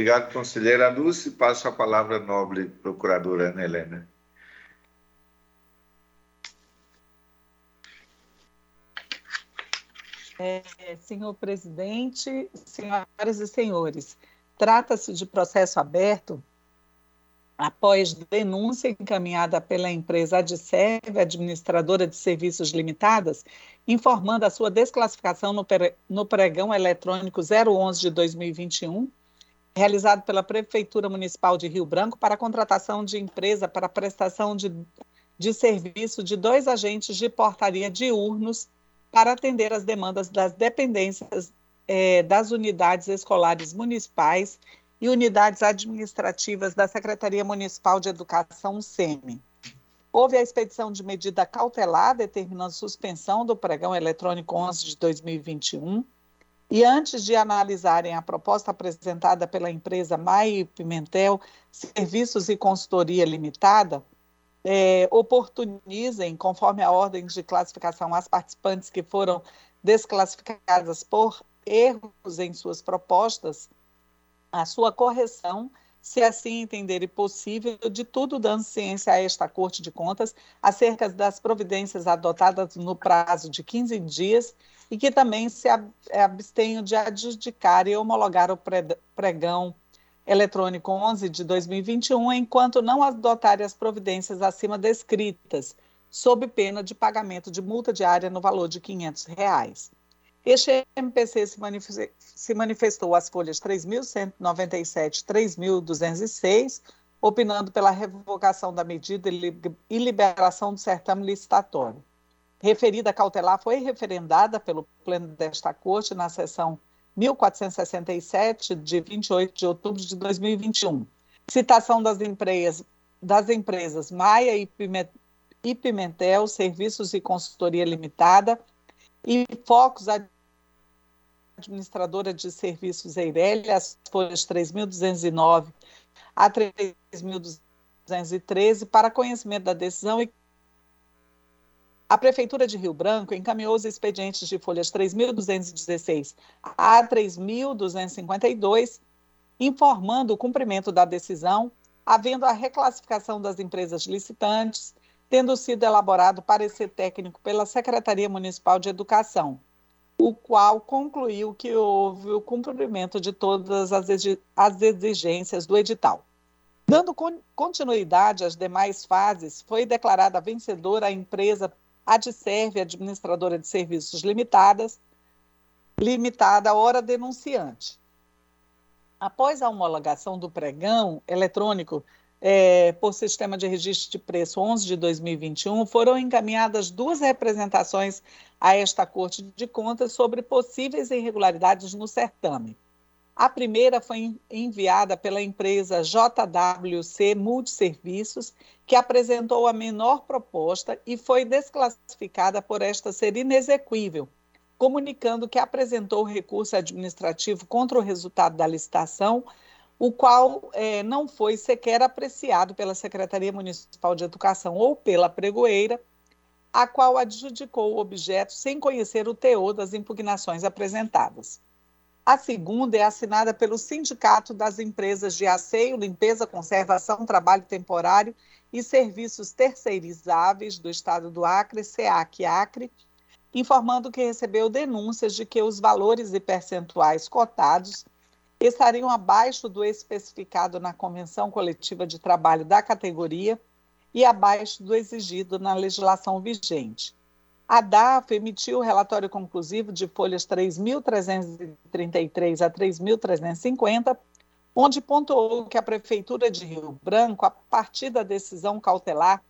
Obrigado, conselheira Lúcia. Passo a palavra à nobre procuradora Ana Helena. É, senhor presidente, senhoras e senhores, trata-se de processo aberto após denúncia encaminhada pela empresa Adserve, administradora de serviços limitadas, informando a sua desclassificação no pregão eletrônico 011 de 2021, realizado pela Prefeitura Municipal de Rio Branco para a contratação de empresa para prestação de, de serviço de dois agentes de portaria diurnos para atender as demandas das dependências eh, das unidades escolares municipais e unidades administrativas da Secretaria Municipal de Educação, SEMI. Houve a expedição de medida cautelar determinando suspensão do pregão eletrônico 11 de 2021 e antes de analisarem a proposta apresentada pela empresa Mai Pimentel Serviços e Consultoria Limitada, é, oportunizem, conforme a ordem de classificação, as participantes que foram desclassificadas por erros em suas propostas, a sua correção, se assim entenderem possível, de tudo dando ciência a esta Corte de Contas acerca das providências adotadas no prazo de 15 dias e que também se abstenham de adjudicar e homologar o pregão eletrônico 11 de 2021, enquanto não adotarem as providências acima descritas, sob pena de pagamento de multa diária no valor de 500 reais. Este MPC se, manifestou, às folhas 3.197 3.206, opinando pela revogação da medida e liberação do certame licitatório. Referida cautelar foi referendada pelo Pleno desta Corte na sessão 1467, de 28 de outubro de 2021. Citação das empresas, das empresas Maia e Pimentel, Serviços e Consultoria Limitada, e Focus Administradora de Serviços Eireli, as folhas 3.209 a 3.213, para conhecimento da decisão e a Prefeitura de Rio Branco encaminhou os expedientes de folhas 3.216 a 3.252, informando o cumprimento da decisão, havendo a reclassificação das empresas licitantes, tendo sido elaborado parecer técnico pela Secretaria Municipal de Educação, o qual concluiu que houve o cumprimento de todas as exigências do edital. Dando continuidade às demais fases, foi declarada vencedora a empresa Adserve, administradora de serviços limitadas, limitada hora denunciante. Após a homologação do pregão eletrônico é, por sistema de registro de preço 11 de 2021, foram encaminhadas duas representações a esta Corte de Contas sobre possíveis irregularidades no certame. A primeira foi enviada pela empresa JWC Multiserviços, que apresentou a menor proposta e foi desclassificada por esta ser inexequível, comunicando que apresentou recurso administrativo contra o resultado da licitação, o qual é, não foi sequer apreciado pela Secretaria Municipal de Educação ou pela pregoeira, a qual adjudicou o objeto sem conhecer o teor das impugnações apresentadas. A segunda é assinada pelo Sindicato das Empresas de Asseio, Limpeza, Conservação, Trabalho Temporário e Serviços Terceirizáveis do Estado do Acre, SEAC Acre, informando que recebeu denúncias de que os valores e percentuais cotados estariam abaixo do especificado na Convenção Coletiva de Trabalho da categoria e abaixo do exigido na legislação vigente. A DAF emitiu o relatório conclusivo de folhas 3.333 a 3.350, onde pontuou que a Prefeitura de Rio Branco, a partir da decisão cautelar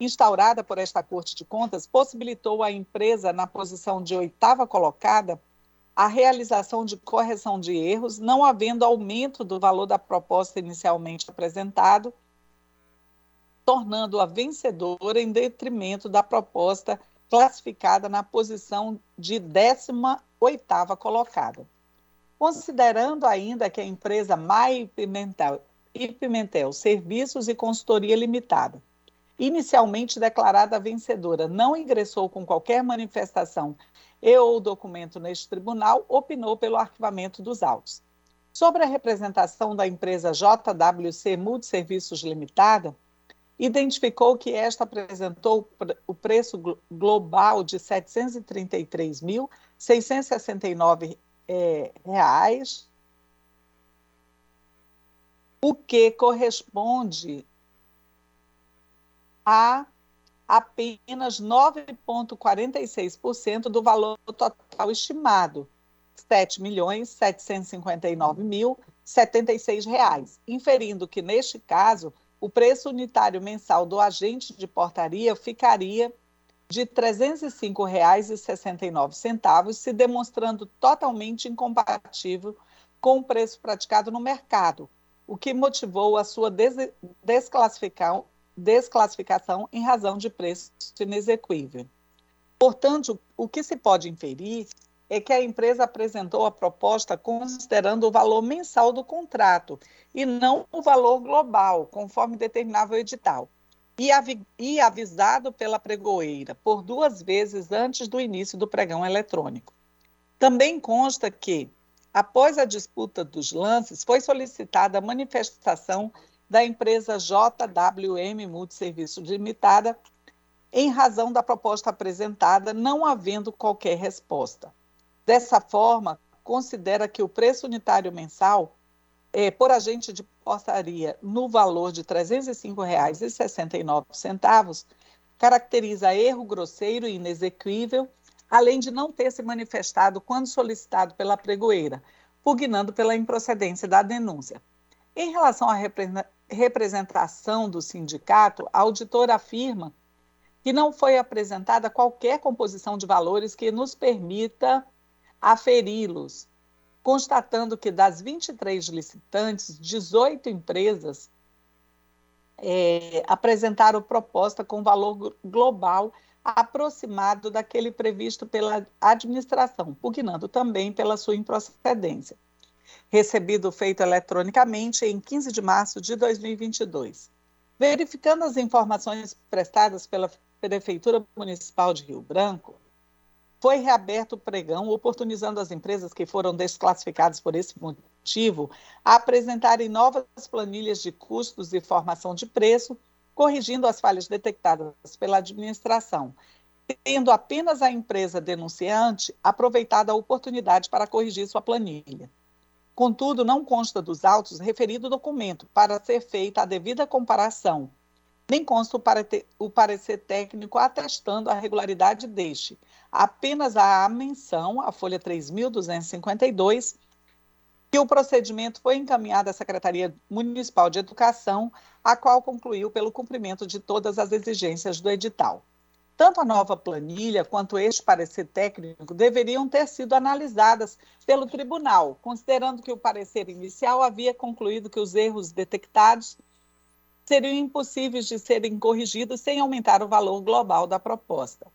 instaurada por esta Corte de Contas, possibilitou à empresa, na posição de oitava colocada, a realização de correção de erros, não havendo aumento do valor da proposta inicialmente apresentado, tornando-a vencedora em detrimento da proposta classificada na posição de 18ª colocada. Considerando ainda que a empresa Mai Pimentel e Pimentel Serviços e Consultoria Limitada, inicialmente declarada vencedora, não ingressou com qualquer manifestação e ou documento neste tribunal, opinou pelo arquivamento dos autos. Sobre a representação da empresa JWC Multiserviços Limitada, identificou que esta apresentou o preço global de R$ 733.669 é, reais, o que corresponde a apenas 9,46% do valor total estimado, 7.759.076 reais, inferindo que, neste caso, o preço unitário mensal do agente de portaria ficaria de R$ 305,69, se demonstrando totalmente incompatível com o preço praticado no mercado, o que motivou a sua desclassificação desclassificação em razão de preço inexequível. Portanto, o que se pode inferir é que a empresa apresentou a proposta considerando o valor mensal do contrato e não o valor global, conforme determinava o edital, e, avi e avisado pela pregoeira por duas vezes antes do início do pregão eletrônico. Também consta que, após a disputa dos lances, foi solicitada a manifestação da empresa JWM Multiserviços Limitada, em razão da proposta apresentada, não havendo qualquer resposta. Dessa forma, considera que o preço unitário mensal é, por agente de portaria no valor de R$ 305,69 caracteriza erro grosseiro e inexequível, além de não ter se manifestado quando solicitado pela pregoeira, pugnando pela improcedência da denúncia. Em relação à representação do sindicato, a auditora afirma que não foi apresentada qualquer composição de valores que nos permita aferi-los, constatando que das 23 licitantes, 18 empresas é, apresentaram proposta com valor global aproximado daquele previsto pela administração, pugnando também pela sua improcedência recebido feito eletronicamente em 15 de março de 2022. Verificando as informações prestadas pela Prefeitura Municipal de Rio Branco, foi reaberto o pregão, oportunizando as empresas que foram desclassificadas por esse motivo a apresentarem novas planilhas de custos e formação de preço, corrigindo as falhas detectadas pela administração, tendo apenas a empresa denunciante aproveitado a oportunidade para corrigir sua planilha. Contudo, não consta dos autos referido documento para ser feita a devida comparação, nem consta o, parecer, técnico atestando a regularidade deste. Apenas a menção, a folha 3.252, que o procedimento foi encaminhado à Secretaria Municipal de Educação, a qual concluiu pelo cumprimento de todas as exigências do edital. Tanto a nova planilha quanto este parecer técnico deveriam ter sido analisadas pelo tribunal, considerando que o parecer inicial havia concluído que os erros detectados seriam impossíveis de serem corrigidos sem aumentar o valor global da proposta.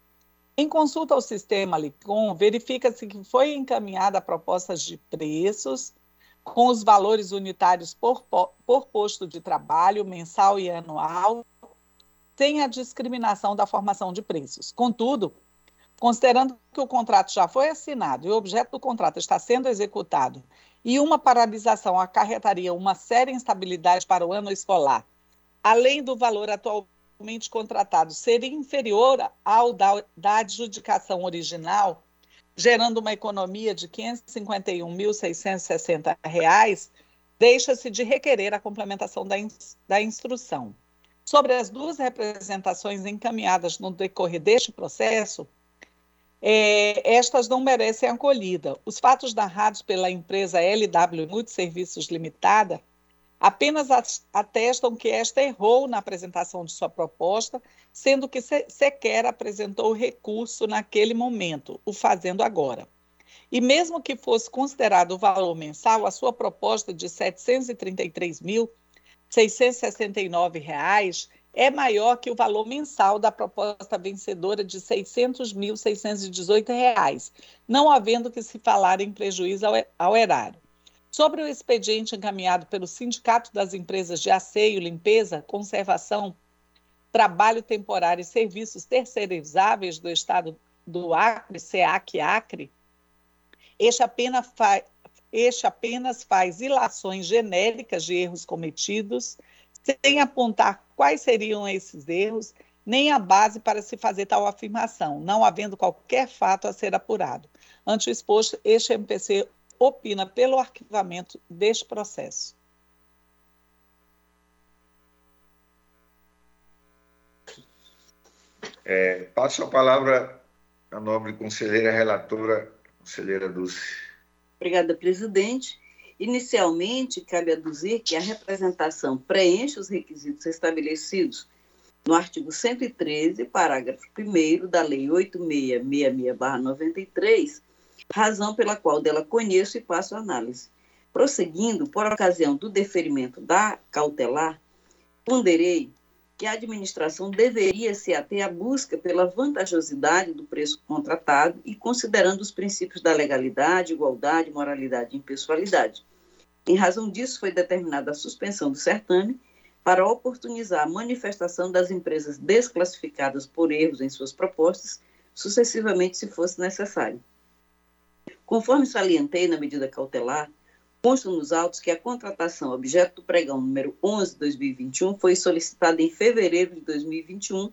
Em consulta ao sistema LICOM, verifica-se que foi encaminhada propostas de preços com os valores unitários por, por posto de trabalho mensal e anual sem a discriminação da formação de preços. Contudo, considerando que o contrato já foi assinado e o objeto do contrato está sendo executado e uma paralisação acarretaria uma séria instabilidade para o ano escolar, além do valor atualmente contratado ser inferior ao da, da adjudicação original, gerando uma economia de R$ 551.660, deixa-se de requerer a complementação da, in, da instrução. Sobre as duas representações encaminhadas no decorrer deste processo, é, estas não merecem acolhida. Os fatos narrados pela empresa LW Multiserviços Limitada apenas atestam que esta errou na apresentação de sua proposta, sendo que sequer apresentou recurso naquele momento, o fazendo agora. E mesmo que fosse considerado o valor mensal, a sua proposta de R$ 733 mil 669 reais é maior que o valor mensal da proposta vencedora de 600.618 reais, não havendo que se falar em prejuízo ao, ao erário. Sobre o expediente encaminhado pelo Sindicato das Empresas de Asseio, Limpeza, Conservação, Trabalho Temporário e Serviços Terceirizáveis do Estado do Acre, SEAC Acre, este apenas, fa este apenas faz ilações genéricas de erros cometidos, sem apontar quais seriam esses erros, nem a base para se fazer tal afirmação, não havendo qualquer fato a ser apurado. Ante o exposto, este MPC opina pelo arquivamento deste processo. É, passo a palavra à nobre conselheira relatora, conselheira Dulce. Obrigada, presidente. Inicialmente, cabe aduzir que a representação preenche os requisitos estabelecidos no artigo 113, parágrafo 1 da Lei 8666-93, razão pela qual dela conheço e passo análise. Prosseguindo, por ocasião do deferimento da cautelar, ponderei que a administração deveria se ater à busca pela vantajosidade do preço contratado e considerando os princípios da legalidade, igualdade, moralidade e impessoalidade. Em razão disso, foi determinada a suspensão do certame para oportunizar a manifestação das empresas desclassificadas por erros em suas propostas, sucessivamente, se fosse necessário. Conforme salientei na medida cautelar, consta nos autos que a contratação objeto do pregão número 11 de 2021 foi solicitada em fevereiro de 2021,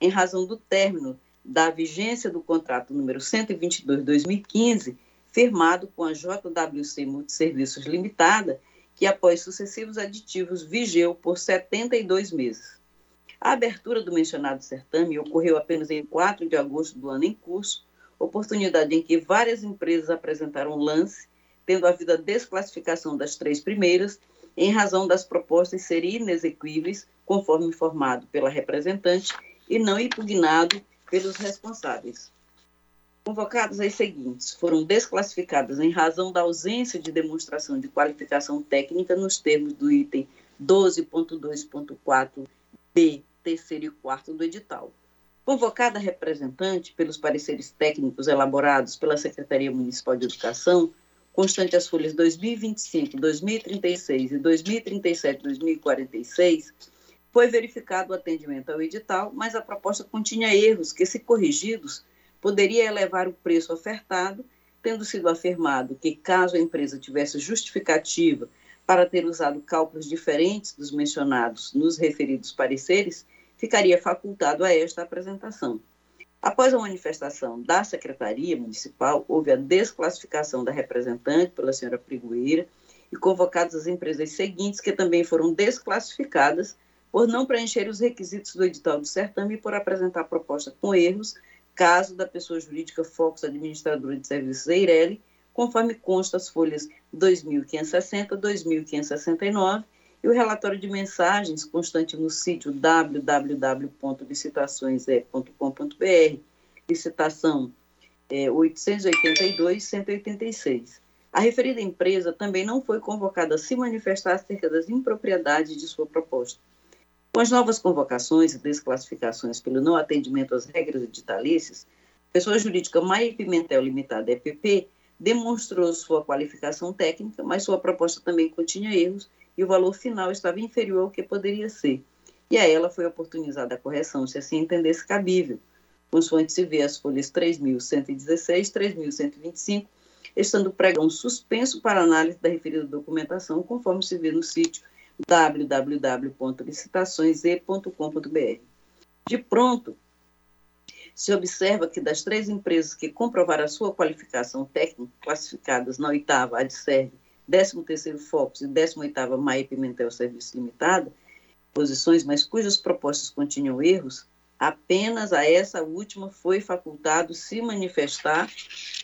em razão do término da vigência do contrato número 122 de 2015, firmado com a JWC Multiserviços Limitada, que após sucessivos aditivos vigeu por 72 meses. A abertura do mencionado certame ocorreu apenas em 4 de agosto do ano em curso, oportunidade em que várias empresas apresentaram lance tendo havido a desclassificação das três primeiras, em razão das propostas serem inexequíveis, conforme informado pela representante, e não impugnado pelos responsáveis. Convocadas as seguintes foram desclassificadas em razão da ausência de demonstração de qualificação técnica nos termos do item 12.2.4b, terceiro e quarto do edital. Convocada representante pelos pareceres técnicos elaborados pela Secretaria Municipal de Educação, constante as folhas 2025, 2036 e 2037, 2046, foi verificado o atendimento ao edital, mas a proposta continha erros que, se corrigidos, poderia elevar o preço ofertado, tendo sido afirmado que, caso a empresa tivesse justificativa para ter usado cálculos diferentes dos mencionados nos referidos pareceres, ficaria facultado a esta apresentação. Após a manifestação da Secretaria Municipal, houve a desclassificação da representante pela senhora Prigueira e convocadas as empresas seguintes, que também foram desclassificadas por não preencher os requisitos do edital do certame e por apresentar proposta com erros, caso da pessoa jurídica Focus Administradora de Serviços Eireli, conforme consta as folhas 2560, 2569 e o relatório de mensagens constante no sítio www.licitações.com.br, licitação é, 882-186. A referida empresa também não foi convocada a se manifestar acerca das impropriedades de sua proposta. Com as novas convocações e desclassificações pelo não atendimento às regras editalícias, a pessoa jurídica Maia Pimentel Limitada, EPP, demonstrou sua qualificação técnica, mas sua proposta também continha erros e o valor final estava inferior ao que poderia ser. E a ela foi oportunizada a correção, se assim entendesse cabível, consoante se vê as folhas 3.116, 3.125, estando o pregão suspenso para análise da referida documentação, conforme se vê no sítio www.licitações.com.br. De pronto, se observa que das três empresas que comprovaram a sua qualificação técnica, classificadas na oitava, a de serve 13º Focus e 18ª Maia Pimentel Serviço Limitado, posições, mas cujas propostas continham erros, apenas a essa última foi facultado se manifestar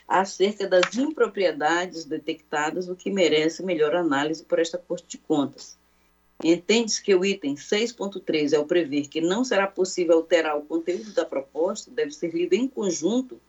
acerca das impropriedades detectadas, o que merece melhor análise por esta Corte de Contas. Entende-se que o item 6.3, ao prever que não será possível alterar o conteúdo da proposta, deve ser lido em conjunto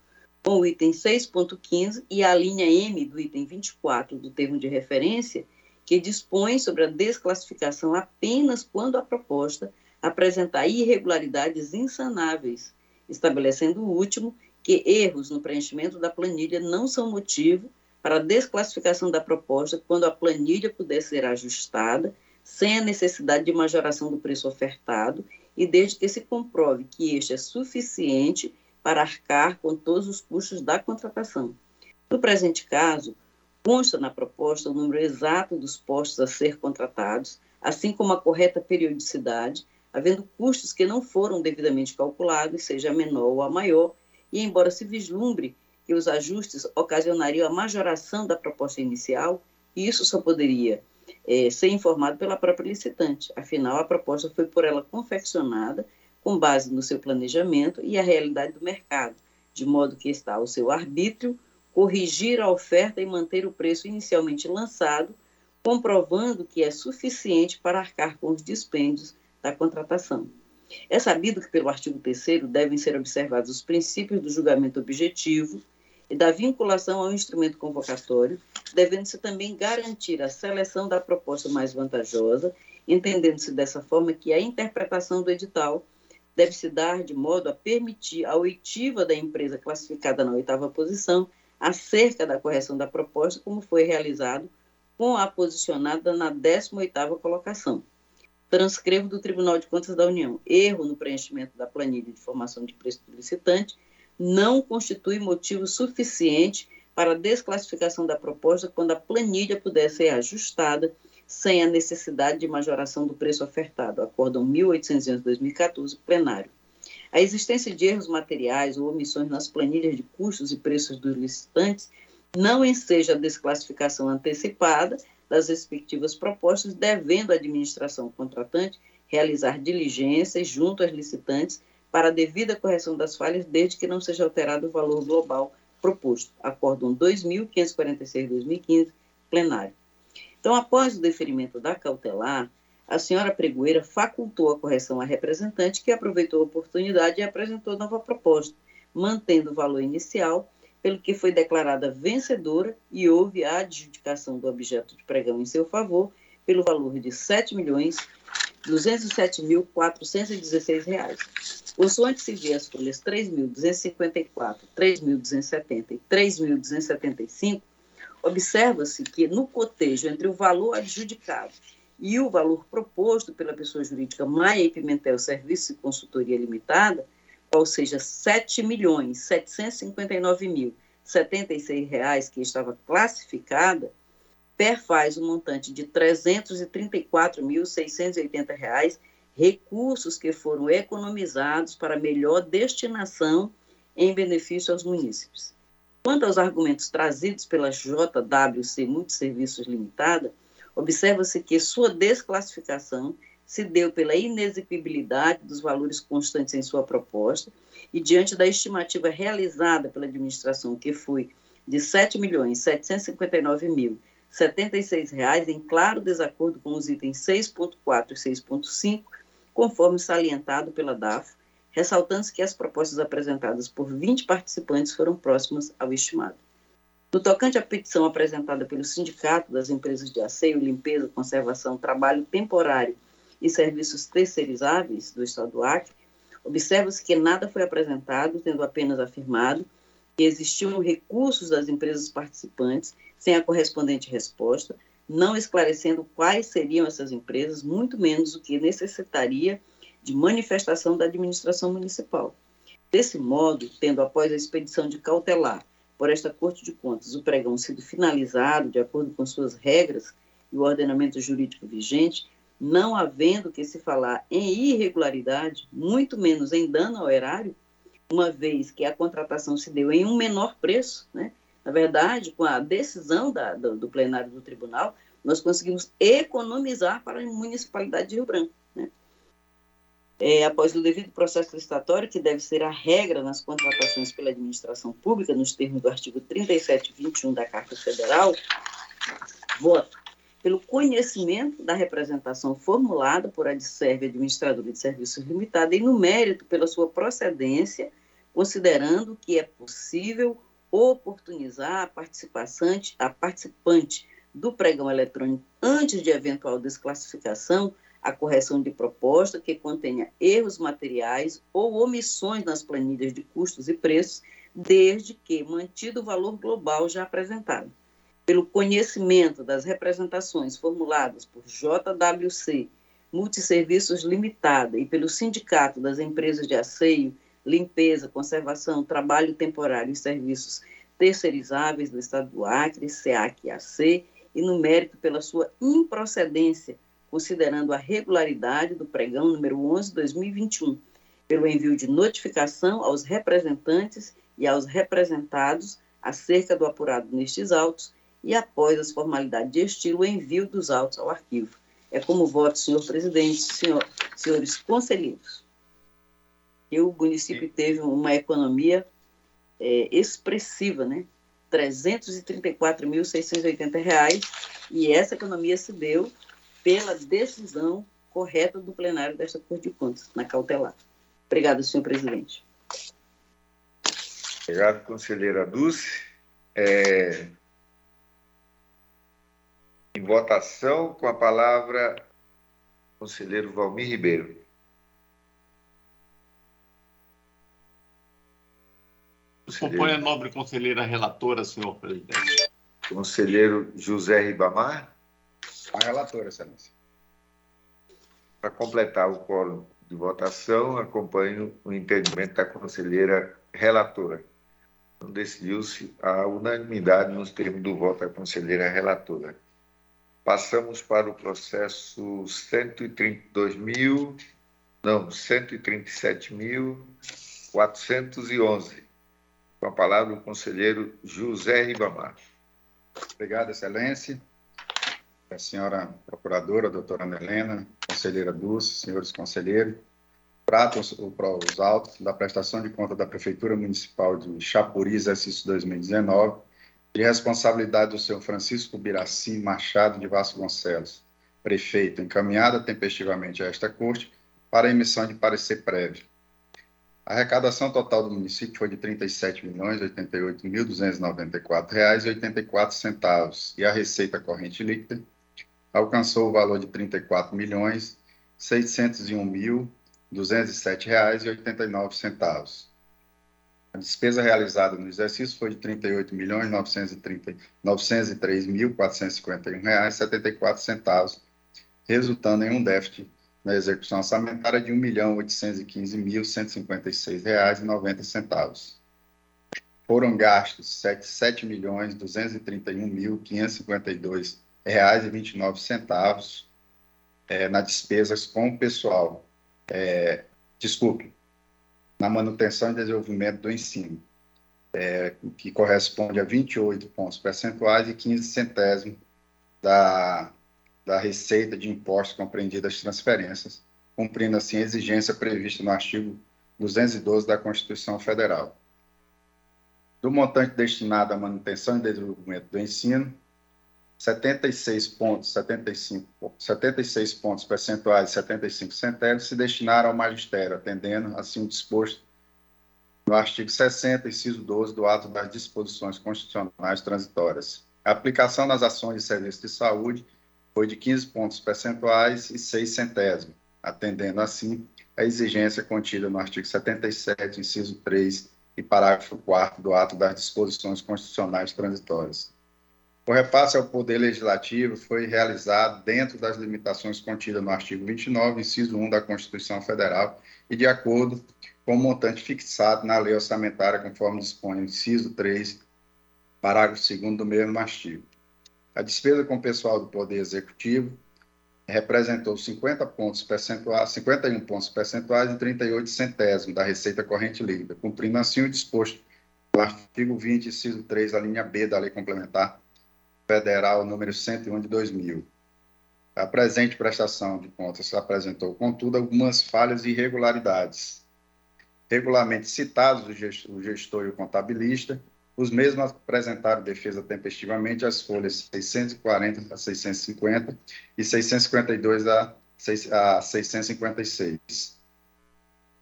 com o item 6.15 e a linha M do item 24 do termo de referência, que dispõe sobre a desclassificação apenas quando a proposta apresentar irregularidades insanáveis, estabelecendo o último que erros no preenchimento da planilha não são motivo para a desclassificação da proposta quando a planilha puder ser ajustada sem a necessidade de majoração do preço ofertado e desde que se comprove que este é suficiente para arcar com todos os custos da contratação. No presente caso, Consta na proposta o número exato dos postos a ser contratados, assim como a correta periodicidade, havendo custos que não foram devidamente calculados, seja a menor ou a maior, e embora se vislumbre que os ajustes ocasionariam a majoração da proposta inicial, isso só poderia é, ser informado pela própria licitante. Afinal, a proposta foi por ela confeccionada com base no seu planejamento e a realidade do mercado, de modo que está ao seu arbítrio corrigir a oferta e manter o preço inicialmente lançado, comprovando que é suficiente para arcar com os dispêndios da contratação. É sabido que, pelo artigo 3, devem ser observados os princípios do julgamento objetivo e da vinculação ao instrumento convocatório, devendo-se também garantir a seleção da proposta mais vantajosa, entendendo-se dessa forma que a interpretação do edital deve se dar de modo a permitir a oitiva da empresa classificada na oitava posição acerca da correção da proposta, como foi realizado com a posicionada na 18ª colocação. Transcrevo do Tribunal de Contas da União. Erro no preenchimento da planilha de formação de preço do licitante não constitui motivo suficiente para a desclassificação da proposta quando a planilha puder ser ajustada sem a necessidade de majoração do preço ofertado. Acórdão 1811-2014, plenário. A existência de erros materiais ou omissões nas planilhas de custos e preços dos licitantes não enseja a desclassificação antecipada das respectivas propostas, devendo a administração contratante realizar diligências junto às licitantes para a devida correção das falhas, desde que não seja alterado o valor global proposto. Acórdão 2.546-2015, plenário. Então, após o deferimento da cautelar, a senhora pregoeira facultou a correção à representante, que aproveitou a oportunidade e apresentou nova proposta, mantendo o valor inicial, pelo que foi declarada vencedora e houve a adjudicação do objeto de pregão em seu favor pelo valor de R$ 7.207.416. Consoante se vê as folhas 3.254, 3.270 e 3.275, observa-se que no cotejo entre o valor adjudicado e o valor proposto pela pessoa jurídica Maia Pimentel Serviços e Consultoria Limitada, qual seja 7.759.076 reais que estava classificada, perfaz o um montante de 334.680 reais, recursos que foram economizados para melhor destinação em benefício aos munícipes. Quanto aos argumentos trazidos pela JWC Multiserviços Limitada, observa-se que sua desclassificação se deu pela inexigibilidade dos valores constantes em sua proposta e diante da estimativa realizada pela administração, que foi de R$ 7.759.076, em claro desacordo com os itens 6.4 e 6.5, conforme salientado pela DAF, ressaltando-se que as propostas apresentadas por 20 participantes foram próximas ao estimado. No tocante à petição apresentada pelo Sindicato das Empresas de Asseio, Limpeza, Conservação, Trabalho Temporário e Serviços Terceirizáveis do Estado do Acre, observa-se que nada foi apresentado, tendo apenas afirmado que existiam recursos das empresas participantes sem a correspondente resposta, não esclarecendo quais seriam essas empresas, muito menos o que necessitaria de manifestação da administração municipal. Desse modo, tendo após a expedição de cautelar por esta Corte de Contas o pregão sido finalizado de acordo com suas regras e o ordenamento jurídico vigente, não havendo que se falar em irregularidade, muito menos em dano ao erário, uma vez que a contratação se deu em um menor preço, né? Na verdade, com a decisão da, do, do plenário do tribunal, nós conseguimos economizar para a municipalidade de Rio Branco é, após o devido processo licitatório, que deve ser a regra nas contratações pela administração pública, nos termos do artigo 37 e 21 da Carta Federal, voto pelo conhecimento da representação formulada por Adserve Administradora de Serviços Limitada e no mérito pela sua procedência, considerando que é possível oportunizar a participante, a participante do pregão eletrônico antes de eventual desclassificação a correção de proposta que contenha erros materiais ou omissões nas planilhas de custos e preços, desde que mantido o valor global já apresentado. Pelo conhecimento das representações formuladas por JWC, Multisserviços Limitada, e pelo Sindicato das Empresas de Asseio, Limpeza, Conservação, Trabalho Temporário e Serviços terceirizáveis do Estado do Acre, SEAC e AC, e no mérito pela sua improcedência, considerando a regularidade do pregão número 11/2021, pelo envio de notificação aos representantes e aos representados acerca do apurado nestes autos e após as formalidades de estilo, o envio dos autos ao arquivo. É como voto, senhor presidente, senhor, senhores conselheiros. E o município teve uma economia é, expressiva, né? R$ 334.680, e essa economia se deu pela decisão correta do plenário desta Corte de Contas, na cautelar. Obrigada, senhor presidente. Obrigado, conselheira Dulce. É, em votação, com a palavra, conselheiro Valmir Ribeiro. Acompanha a nobre conselheira relatora, senhor presidente. Conselheiro José Ribamar. A relatora, excelência. Para completar o quórum de votação, acompanho o entendimento da conselheira relatora. Então, decidiu-se a unanimidade nos termos do voto da conselheira relatora. Passamos para o processo 132 mil, não, 137.411. Com a palavra o conselheiro José Ribamar. Obrigado, excelência. A senhora procuradora, doutora Ana Helena, conselheira Dulce, senhores conselheiros, tratam os autos da prestação de conta da Prefeitura Municipal de Chapuri, exercício 2019, de responsabilidade do senhor Francisco Biraci Machado de Vasconcelos, prefeito, encaminhada tempestivamente a esta corte para a emissão de parecer prévio. A arrecadação total do município foi de R$ 37.088.294,84 e a receita corrente líquida alcançou o valor de R$ 34.601.207,89. A despesa realizada no exercício foi de R$ 38.903.451,74, resultando em um déficit na execução orçamentária de R$ 1.815.156,90. Foram gastos R$ 7.231.552,29 é, na despesas com o pessoal. É, desculpe, na manutenção e desenvolvimento do ensino, é, que corresponde a 28 pontos percentuais e 15 centésimos da, da receita de impostos compreendida as transferências, cumprindo assim a exigência prevista no artigo 212 da Constituição Federal. Do montante destinado à manutenção e desenvolvimento do ensino, 76 pontos, 75, 76 pontos percentuais e 75 centésimos se destinaram ao magistério, atendendo assim disposto no artigo 60, inciso 12 do ato das disposições constitucionais transitórias. A aplicação nas ações de serviço de saúde foi de 15 pontos percentuais e 6 centésimos, atendendo assim a exigência contida no artigo 77, inciso 3 e parágrafo 4 do ato das disposições constitucionais transitórias. O repasse ao Poder Legislativo foi realizado dentro das limitações contidas no artigo 29, inciso 1 da Constituição Federal, e de acordo com o montante fixado na lei orçamentária, conforme dispõe o inciso 3, parágrafo 2 do mesmo artigo. A despesa com o pessoal do Poder Executivo representou 50 pontos percentuais, 51 pontos percentuais e 38 centésimos da receita corrente líquida, cumprindo assim o disposto no artigo 20, inciso 3, a linha B da Lei Complementar Federal número 101 de 2000. A presente prestação de contas apresentou, contudo, algumas falhas e irregularidades. Regularmente citados o gestor, e o contabilista, os mesmos apresentaram defesa tempestivamente as folhas 640 a 650 e 652 a 656.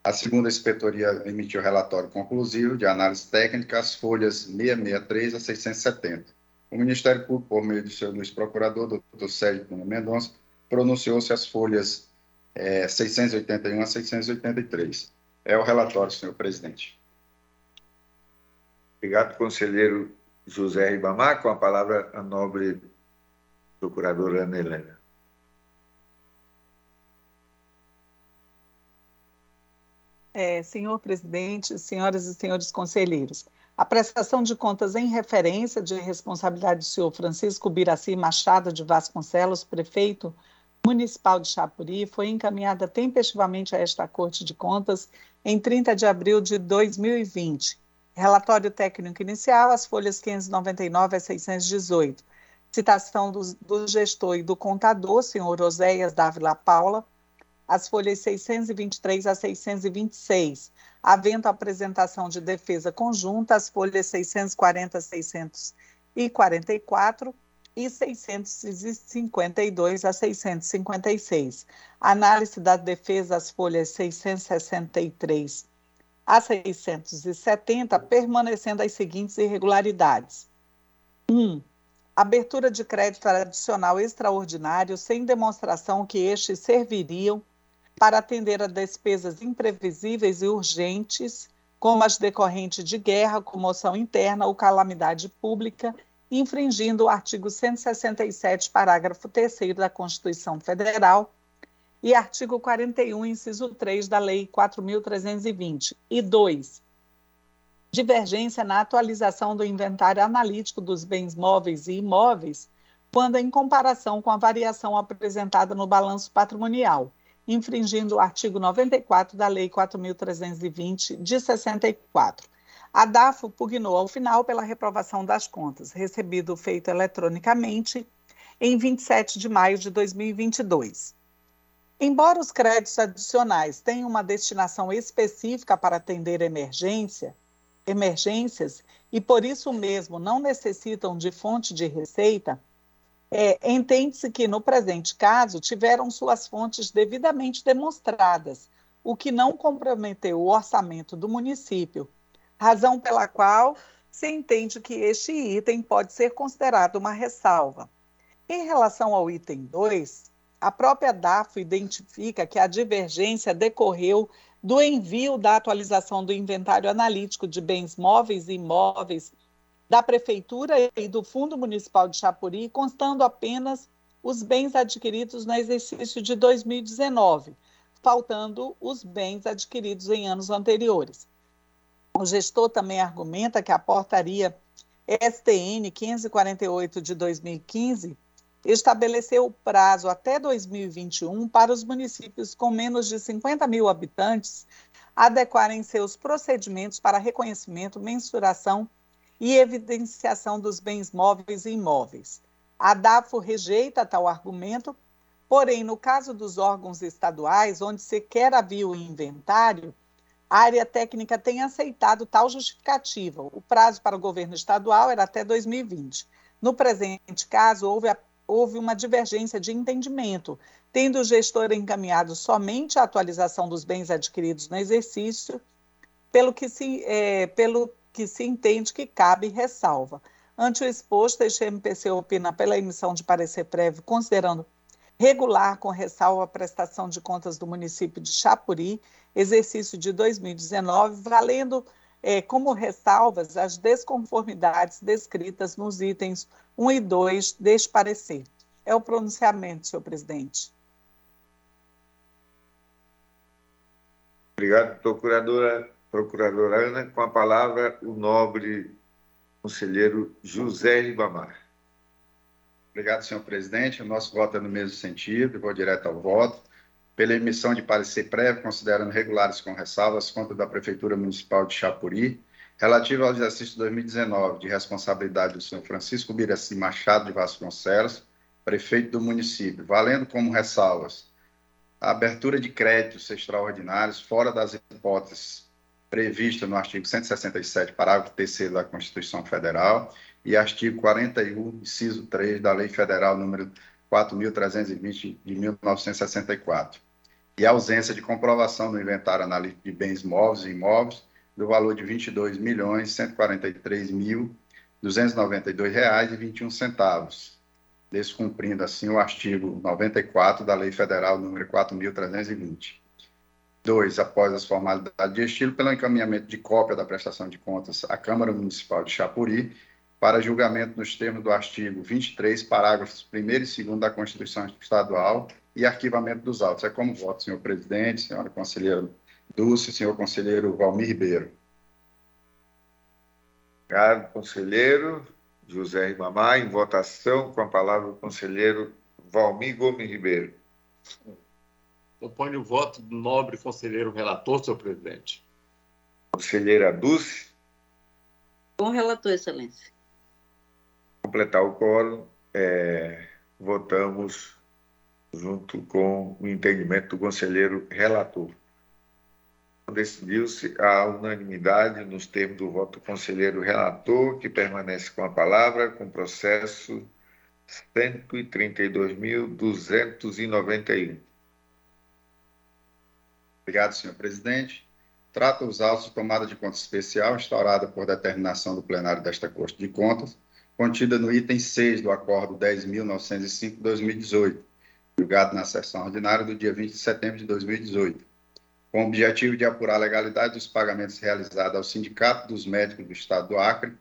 A segunda inspetoria emitiu relatório conclusivo de análise técnica, as folhas 663 a 670 o Ministério Público, por meio do seu Luiz Procurador, doutor Sérgio Cunha Mendonça, pronunciou-se as folhas é, 681 a 683. É o relatório, senhor presidente. Obrigado, conselheiro José Ribamar. Com a palavra, a nobre procuradora Ana Helena. É, senhor presidente, senhoras e senhores conselheiros, A prestação de contas em referência de responsabilidade do senhor Francisco Biraci Machado de Vasconcelos, prefeito municipal de Chapuri, foi encaminhada tempestivamente a esta Corte de Contas em 30 de abril de 2020. Relatório técnico inicial, as folhas 599 a 618. Citação do, do gestor e do contador, senhor Oséias Dávila Paula, as folhas 623 a 626 havendo apresentação de defesa conjunta, as folhas 640 a 644 e 652 a 656. Análise da defesa, as folhas 663 a 670, permanecendo as seguintes irregularidades. 1. Um, abertura de crédito adicional extraordinário sem demonstração que estes serviriam para atender a despesas imprevisíveis e urgentes, como as decorrentes de guerra, comoção interna ou calamidade pública, infringindo o artigo 167, parágrafo 3 da Constituição Federal e artigo 41, inciso 3 da Lei 4.320. E 2. Divergência na atualização do inventário analítico dos bens móveis e imóveis, quando em comparação com a variação apresentada no balanço patrimonial infringindo o artigo 94 da Lei 4.320, de 64. A DAFO pugnou ao final pela reprovação das contas, recebido feito eletronicamente em 27 de maio de 2022. Embora os créditos adicionais tenham uma destinação específica para atender emergência, emergências e por isso mesmo não necessitam de fonte de receita, é, Entende-se que, no presente caso, tiveram suas fontes devidamente demonstradas, o que não comprometeu o orçamento do município, razão pela qual se entende que este item pode ser considerado uma ressalva. Em relação ao item 2, a própria DAFO identifica que a divergência decorreu do envio da atualização do inventário analítico de bens móveis e imóveis da Prefeitura e do Fundo Municipal de Chapuri, constando apenas os bens adquiridos no exercício de 2019, faltando os bens adquiridos em anos anteriores. O gestor também argumenta que a portaria STN 548 de 2015 estabeleceu o prazo até 2021 para os municípios com menos de 50 mil habitantes adequarem seus procedimentos para reconhecimento, mensuração e evidenciação dos bens móveis e imóveis. A DAFO rejeita tal argumento, porém, no caso dos órgãos estaduais, onde sequer havia o inventário, a área técnica tem aceitado tal justificativa. O prazo para o governo estadual era até 2020. No presente caso, houve, a, houve uma divergência de entendimento, tendo o gestor encaminhado somente a atualização dos bens adquiridos no exercício, pelo que se, é, pelo que se entende que cabe ressalva. Ante o exposto, este MPC opina pela emissão de parecer prévio, considerando regular com ressalva a prestação de contas do município de Chapuri, exercício de 2019, valendo é, como ressalvas as desconformidades descritas nos itens 1 e 2 deste parecer. É o pronunciamento, senhor presidente. Obrigado, procuradora procuradora Ana, com a palavra o nobre conselheiro José Ribamar. Obrigado, senhor presidente. O nosso voto é no mesmo sentido, vou direto ao voto. Pela emissão de parecer prévio, considerando regulares com ressalvas contas da Prefeitura Municipal de Chapuri, relativo ao exercício 2019 de responsabilidade do senhor Francisco Biraci Machado de Vasconcelos, prefeito do município, valendo como ressalvas a abertura de créditos extraordinários fora das hipóteses prevista no artigo 167, parágrafo 3 da Constituição Federal e artigo 41, inciso 3 da Lei Federal número 4.320 de 1964. E ausência de comprovação no inventário analítico de bens móveis e imóveis do valor de R$ 22.143.292,21, descumprindo assim o artigo 94 da Lei Federal número 4.320. Dois, após as formalidades de estilo, pelo encaminhamento de cópia da prestação de contas à Câmara Municipal de Chapuri, para julgamento nos termos do artigo 23, parágrafos 1 e 2 da Constituição Estadual e arquivamento dos autos. É como voto, senhor presidente, senhora conselheira Dulce, senhor conselheiro Valmir Ribeiro. Obrigado, conselheiro José Ribamar. Em votação, com a palavra o conselheiro Valmir Gomes Ribeiro. Proponho o voto do nobre conselheiro relator, senhor presidente. Conselheira Dulce. Com relator, excelência. Completar o quórum, é, votamos junto com o entendimento do conselheiro relator. Decidiu-se a unanimidade nos termos do voto do conselheiro relator, que permanece com a palavra, com processo 132.291. Obrigado, senhor presidente. Trata os autos de tomada de conta especial instaurada por determinação do plenário desta Corte de Contas, contida no item 6 do Acordo 10.905-2018, julgado na sessão ordinária do dia 20 de setembro de 2018, com o objetivo de apurar a legalidade dos pagamentos realizados ao Sindicato dos Médicos do Estado do Acre,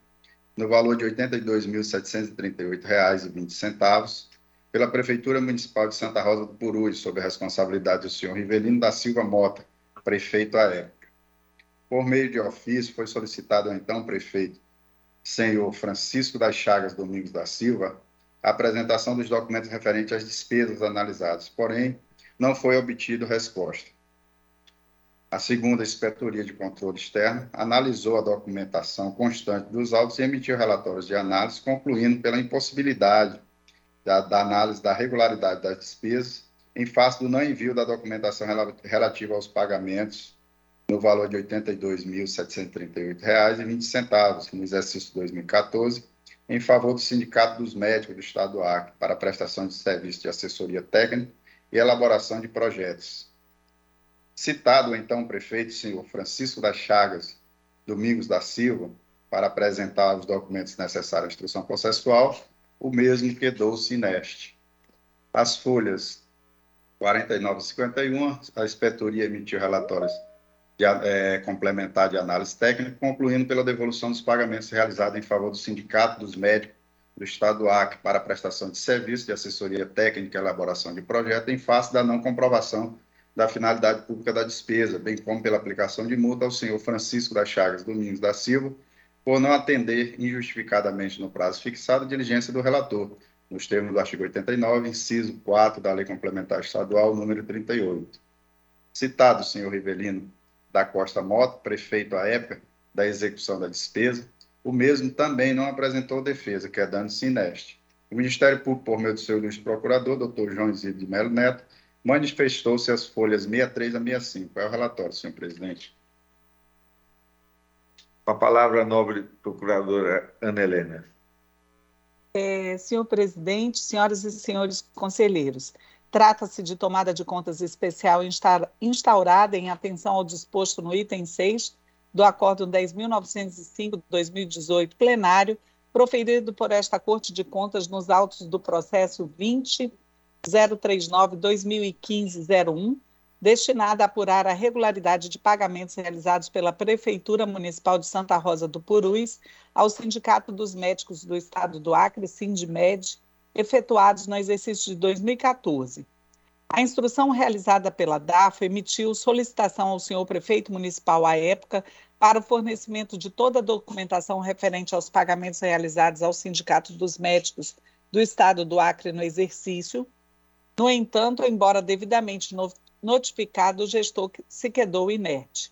no valor de R$ 82.738,20, pela Prefeitura Municipal de Santa Rosa do Purus, sob a responsabilidade do senhor Rivelino da Silva Mota, prefeito à época. Por meio de ofício, foi solicitado ao então prefeito, senhor Francisco das Chagas Domingos da Silva, a apresentação dos documentos referentes às despesas analisadas, porém, não foi obtido resposta. A segunda Inspetoria de Controle Externo analisou a documentação constante dos autos e emitiu relatórios de análise, concluindo pela impossibilidade da, da análise da regularidade das despesas em face do não envio da documentação relativa aos pagamentos no valor de R$ 82.738,20 no exercício 2014 em favor do Sindicato dos Médicos do Estado do Acre para prestação de serviço de assessoria técnica e elaboração de projetos. Citado então o prefeito, senhor Francisco das Chagas Domingos da Silva, para apresentar os documentos necessários à instrução processual, o mesmo quedou-se ineste. As folhas 49 e 51, a inspetoria emitiu relatórios de, é, complementar de análise técnica, concluindo pela devolução dos pagamentos realizados em favor do Sindicato dos Médicos do Estado do Acre para a prestação de serviço de assessoria técnica e elaboração de projeto, em face da não comprovação da finalidade pública da despesa, bem como pela aplicação de multa ao senhor Francisco das Chagas Domingos da Silva, por não atender injustificadamente no prazo fixado a diligência do relator, nos termos do artigo 89, inciso 4 da Lei Complementar Estadual número 38. Citado o senhor Rivelino da Costa Mota, prefeito à época da execução da despesa, o mesmo também não apresentou defesa, quedando-se ineste. O Ministério Público, por meio do seu ilustre procurador, doutor João Isidro de Melo Neto, manifestou-se as folhas 63 a 65. É o relatório, senhor presidente. A palavra, nobre procuradora Ana Helena. É, senhor presidente, senhoras e senhores conselheiros, Trata-se de tomada de contas especial instaurada em atenção ao disposto no item 6 do Acordo 10.905-2018 plenário, proferido por esta Corte de Contas nos autos do processo 20.039-2015-01, destinada a apurar a regularidade de pagamentos realizados pela Prefeitura Municipal de Santa Rosa do Purus ao Sindicato dos Médicos do Estado do Acre, Sindmed, efetuados no exercício de 2014. A instrução realizada pela DAF emitiu solicitação ao senhor prefeito municipal à época para o fornecimento de toda a documentação referente aos pagamentos realizados ao Sindicato dos Médicos do Estado do Acre no exercício. No entanto, embora devidamente notificado, o gestor se quedou inerte.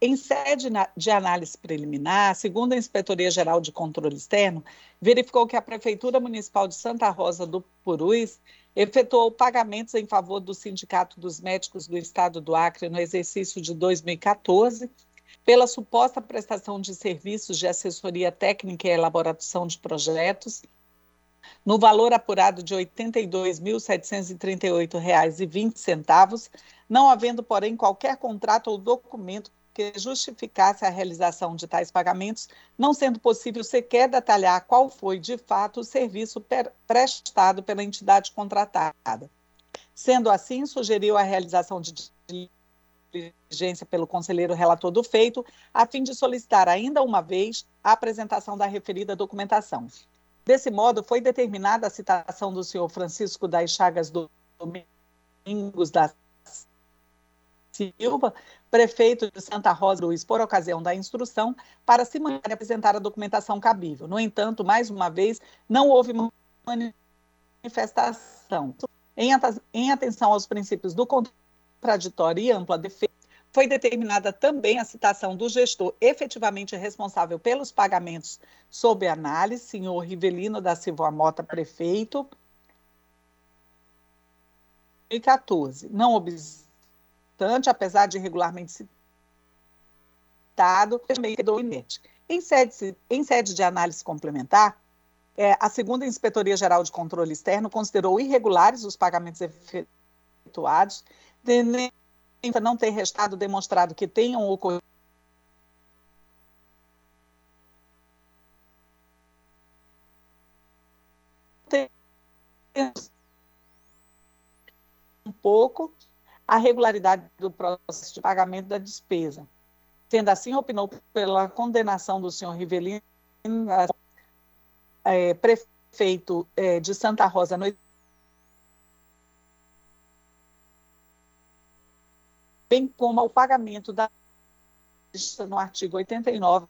Em sede de análise preliminar, segundo a Inspetoria Geral de Controle Externo, verificou que a Prefeitura Municipal de Santa Rosa do Purus efetuou pagamentos em favor do Sindicato dos Médicos do Estado do Acre no exercício de 2014, pela suposta prestação de serviços de assessoria técnica e elaboração de projetos, no valor apurado de R$ 82.738,20, não havendo, porém, qualquer contrato ou documento que justificasse a realização de tais pagamentos, não sendo possível sequer detalhar qual foi, de fato, o serviço prestado pela entidade contratada. Sendo assim, sugeriu a realização de diligência pelo conselheiro relator do feito, a fim de solicitar ainda uma vez a apresentação da referida documentação. Desse modo, foi determinada a citação do senhor Francisco das Chagas Domingos da Silva, prefeito de Santa Rosa Luiz, por ocasião da instrução, para se apresentar a documentação cabível. No entanto, mais uma vez, não houve manifestação. Em atenção aos princípios do contraditório e ampla defesa, foi determinada também a citação do gestor efetivamente responsável pelos pagamentos sob análise, senhor Rivelino da Silva Mota, prefeito, 2014. Não obstante, apesar de regularmente citado, também do INET. Em sede, em sede de análise complementar, é, a segunda Inspetoria Geral de Controle Externo considerou irregulares os pagamentos efetuados, não ter restado demonstrado que tenham ocorrido um pouco a regularidade do processo de pagamento da despesa. Sendo assim, opinou pela condenação do senhor Rivelino, é, prefeito é, de Santa Rosa, no bem como ao pagamento da no artigo 89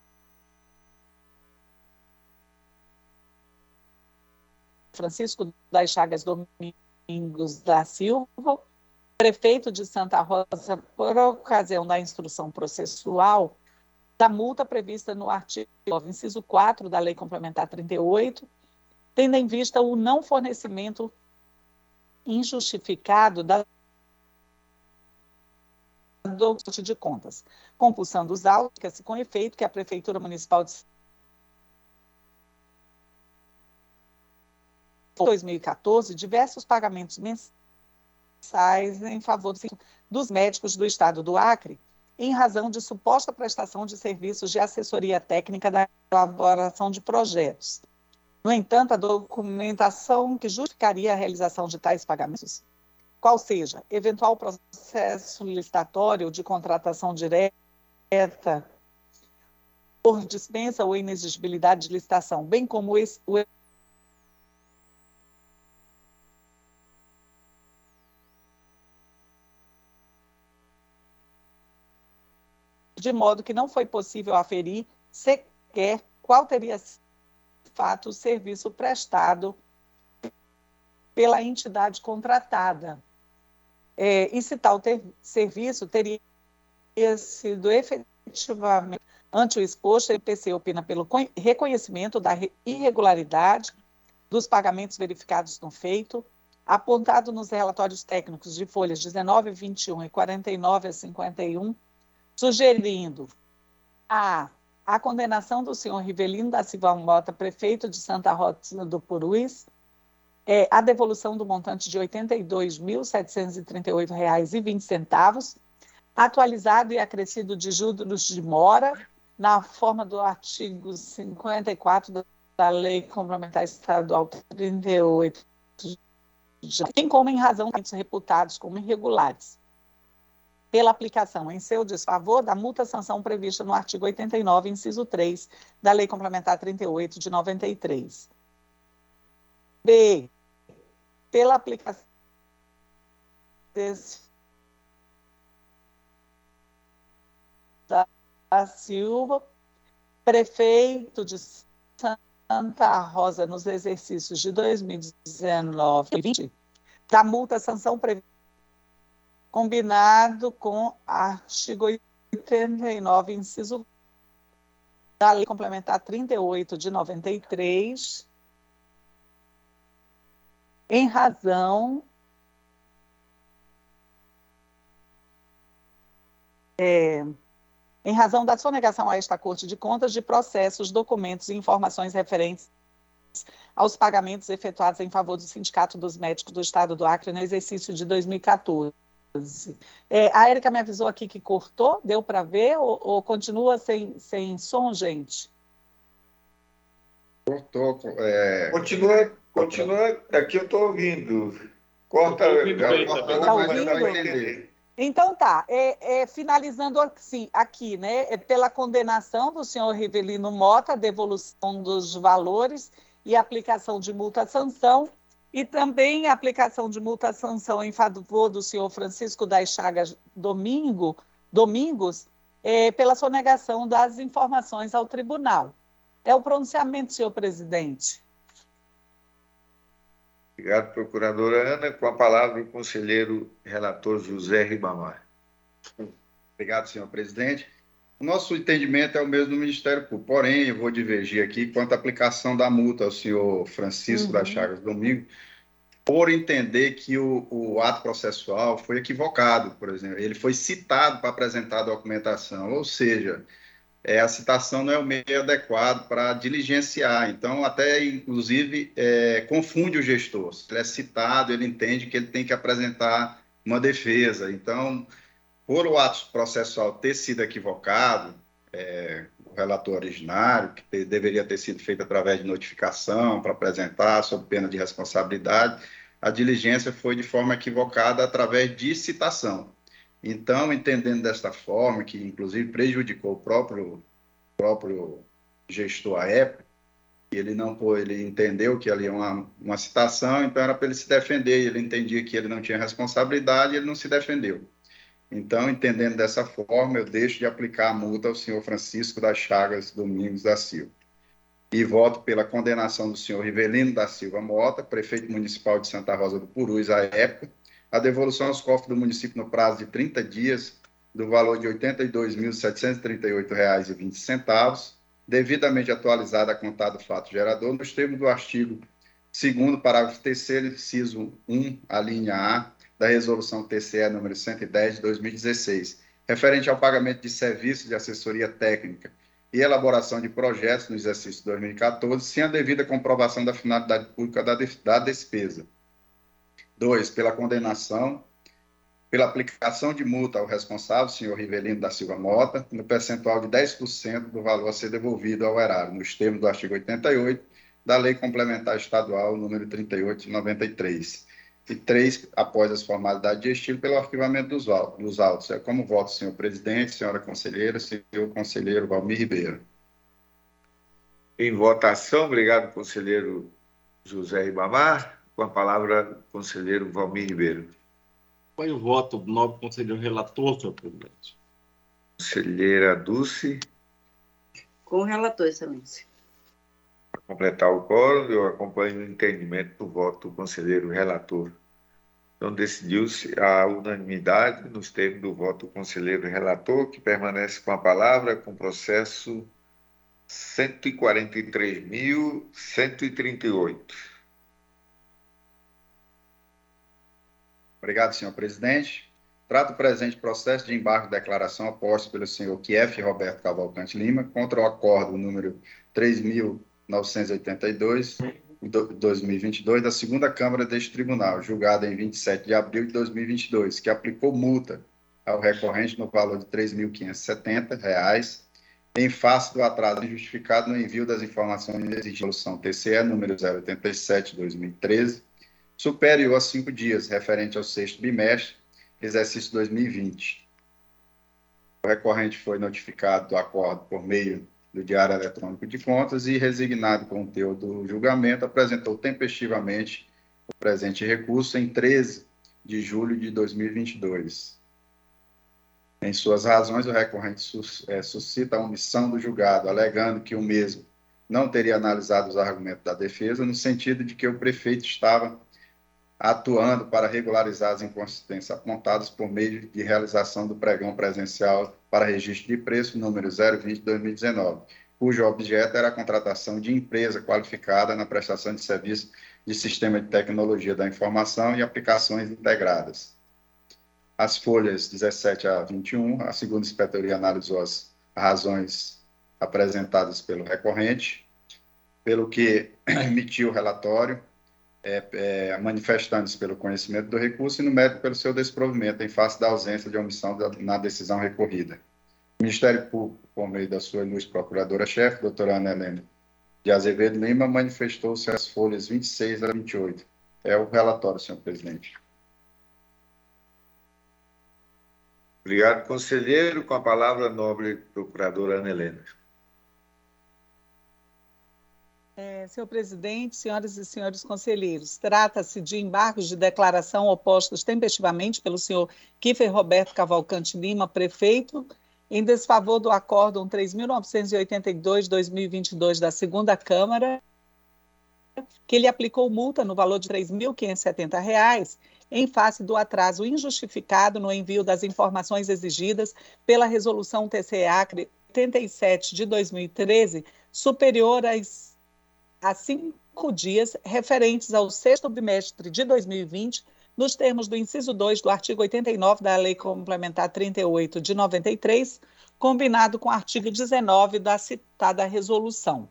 Francisco das Chagas Domingos da Silva, prefeito de Santa Rosa, por ocasião da instrução processual da multa prevista no artigo 9, inciso 4 da Lei Complementar 38, tendo em vista o não fornecimento injustificado da do de contas, compulsão dos autos, com efeito que a Prefeitura Municipal de 2014, diversos pagamentos mensais em favor dos médicos do Estado do Acre, em razão de suposta prestação de serviços de assessoria técnica da elaboração de projetos. No entanto, a documentação que justificaria a realização de tais pagamentos qual seja eventual processo licitatório de contratação direta por dispensa ou inexigibilidade de licitação, bem como o de modo que não foi possível aferir sequer qual teria sido fato o serviço prestado pela entidade contratada é, e se tal ter, serviço teria sido efetivamente ante o exposto, a IPC opina pelo reconhecimento da irregularidade dos pagamentos verificados no feito, apontado nos relatórios técnicos de folhas 19, 21 e 49 a 51, sugerindo a, a condenação do senhor Rivelino da Silva Mota, prefeito de Santa Rosa do Purus, é, a devolução do montante de R$ 82.738,20, atualizado e acrescido de juros de mora, na forma do artigo 54 da Lei Complementar Estadual 38, bem como em razão de reputados como irregulares, pela aplicação em seu desfavor da multa sanção prevista no artigo 89, inciso 3 da Lei Complementar 38 de 93. B pela aplicação desse da Silva, prefeito de Santa Rosa nos exercícios de 2019 e 2020, da multa sanção prevista combinado com artigo 89, inciso da Lei Complementar 38 de 93, em razão é, em razão da sonegação a esta Corte de Contas de processos, documentos e informações referentes aos pagamentos efetuados em favor do Sindicato dos Médicos do Estado do Acre no exercício de 2014. É, a Érica me avisou aqui que cortou, deu para ver ou, ou, continua sem, sem som, gente? Cortou. É... Continua Continua, aqui eu estou ouvindo. Corta, tá ouvindo? Então tá, é, é, finalizando assim, aqui, né, é pela condenação do senhor Rivelino Mota, devolução dos valores e aplicação de multa-sanção, e também a aplicação de multa-sanção em favor do senhor Francisco das Chagas Domingo, Domingos é, pela sonegação das informações ao tribunal. É o pronunciamento, senhor presidente. Obrigado, procuradora Ana. Com a palavra, o conselheiro relator José Ribamar. Obrigado, senhor presidente. O nosso entendimento é o mesmo do Ministério Público, porém, eu vou divergir aqui quanto à aplicação da multa ao senhor Francisco uhum. das Chagas Domingo, por entender que o, o, ato processual foi equivocado, por exemplo. Ele foi citado para apresentar a documentação, ou seja, é, a citação não é o meio adequado para diligenciar. Então, até, inclusive, é, confunde o gestor. Se ele é citado, ele entende que ele tem que apresentar uma defesa. Então, por o ato processual ter sido equivocado, é, o relator originário, que deveria ter sido feito através de notificação para apresentar sob pena de responsabilidade, a diligência foi de forma equivocada através de citação. Então, entendendo desta forma, que inclusive prejudicou o próprio, próprio gestor à época, ele não ele entendeu que ali é uma, uma citação, então era para ele se defender, ele entendia que ele não tinha responsabilidade, ele não se defendeu. Então, entendendo dessa forma, eu deixo de aplicar a multa ao senhor Francisco das Chagas Domingos da Silva. E voto pela condenação do senhor Rivelino da Silva Mota, prefeito municipal de Santa Rosa do Purus, à época, a devolução aos cofres do município no prazo de 30 dias do valor de R$ 82.738,20, devidamente atualizada a contado fato gerador, nos termos do artigo 2 parágrafo 3 inciso 1, a linha A, da Resolução TCE número 110 de 2016, referente ao pagamento de serviços de assessoria técnica e elaboração de projetos no exercício de 2014, sem a devida comprovação da finalidade pública da, da despesa. 2. Pela condenação, pela aplicação de multa ao responsável, senhor Rivelino da Silva Mota, no percentual de 10% do valor a ser devolvido ao erário, nos termos do artigo 88 da Lei Complementar Estadual número 38 de 93 e três, após as formalidades de estilo, pelo arquivamento dos, dos autos. É como voto, senhor presidente, senhora conselheira, senhor conselheiro Valmir Ribeiro. Em votação, obrigado, conselheiro José Ribamar. Com a palavra, conselheiro Valmir Ribeiro. Foi o voto do novo conselheiro relator, senhor presidente. Conselheira Dulce. Com o relator, excelência completar o quórum, eu acompanho o entendimento do voto do conselheiro relator. Então, decidiu-se a unanimidade nos termos do voto do conselheiro relator, que permanece com a palavra com o processo 143.138. Obrigado, senhor presidente. Trato o presente processo de embargo de declaração aposto pelo senhor Kief Roberto Cavalcante Lima contra o acordo número 3.000 982, 2022, da segunda Câmara deste Tribunal, julgada em 27 de abril de 2022, que aplicou multa ao recorrente no valor de R$ 3.570, em face do atraso injustificado no envio das informações de resolução TCE número 087-2013, superior a cinco dias, referente ao sexto bimestre, exercício 2020. O recorrente foi notificado do acordo por meio do Diário Eletrônico de Contas e, resignado com o teu do julgamento, apresentou tempestivamente o presente recurso em 13 de julho de 2022. Em suas razões, o recorrente é, suscita a omissão do julgado, alegando que o mesmo não teria analisado os argumentos da defesa, no sentido de que o prefeito estava atuando para regularizar as inconsistências apontadas por meio de realização do pregão presencial para registro de preço número 020-2019, cujo objeto era a contratação de empresa qualificada na prestação de serviço de sistema de tecnologia da informação e aplicações integradas. As folhas 17 a 21, a segunda inspetoria analisou as razões apresentadas pelo recorrente, pelo que emitiu o relatório, é, é, manifestando-se pelo conhecimento do recurso e no mérito pelo seu desprovimento em face da ausência de omissão da, na decisão recorrida. O Ministério Público, por meio da sua ilustre procuradora-chefe, doutora Ana Helena de Azevedo Lima, manifestou-se as folhas 26 a 28. É o relatório, senhor presidente. Obrigado, conselheiro. Com a palavra, nobre procuradora Ana Helena. É, senhor presidente, senhoras e senhores conselheiros, trata-se de embargos de declaração opostos tempestivamente pelo senhor Kiefer Roberto Cavalcante Lima, prefeito, em desfavor do Acórdão 3.982-2022 da Segunda Câmara, que ele aplicou multa no valor de R$ 3.570 em face do atraso injustificado no envio das informações exigidas pela Resolução TCE-ACRE 87 de 2013, superior às a cinco dias referentes ao sexto bimestre de 2020, nos termos do inciso 2 do artigo 89 da Lei Complementar 38 de 93, combinado com o artigo 19 da citada resolução.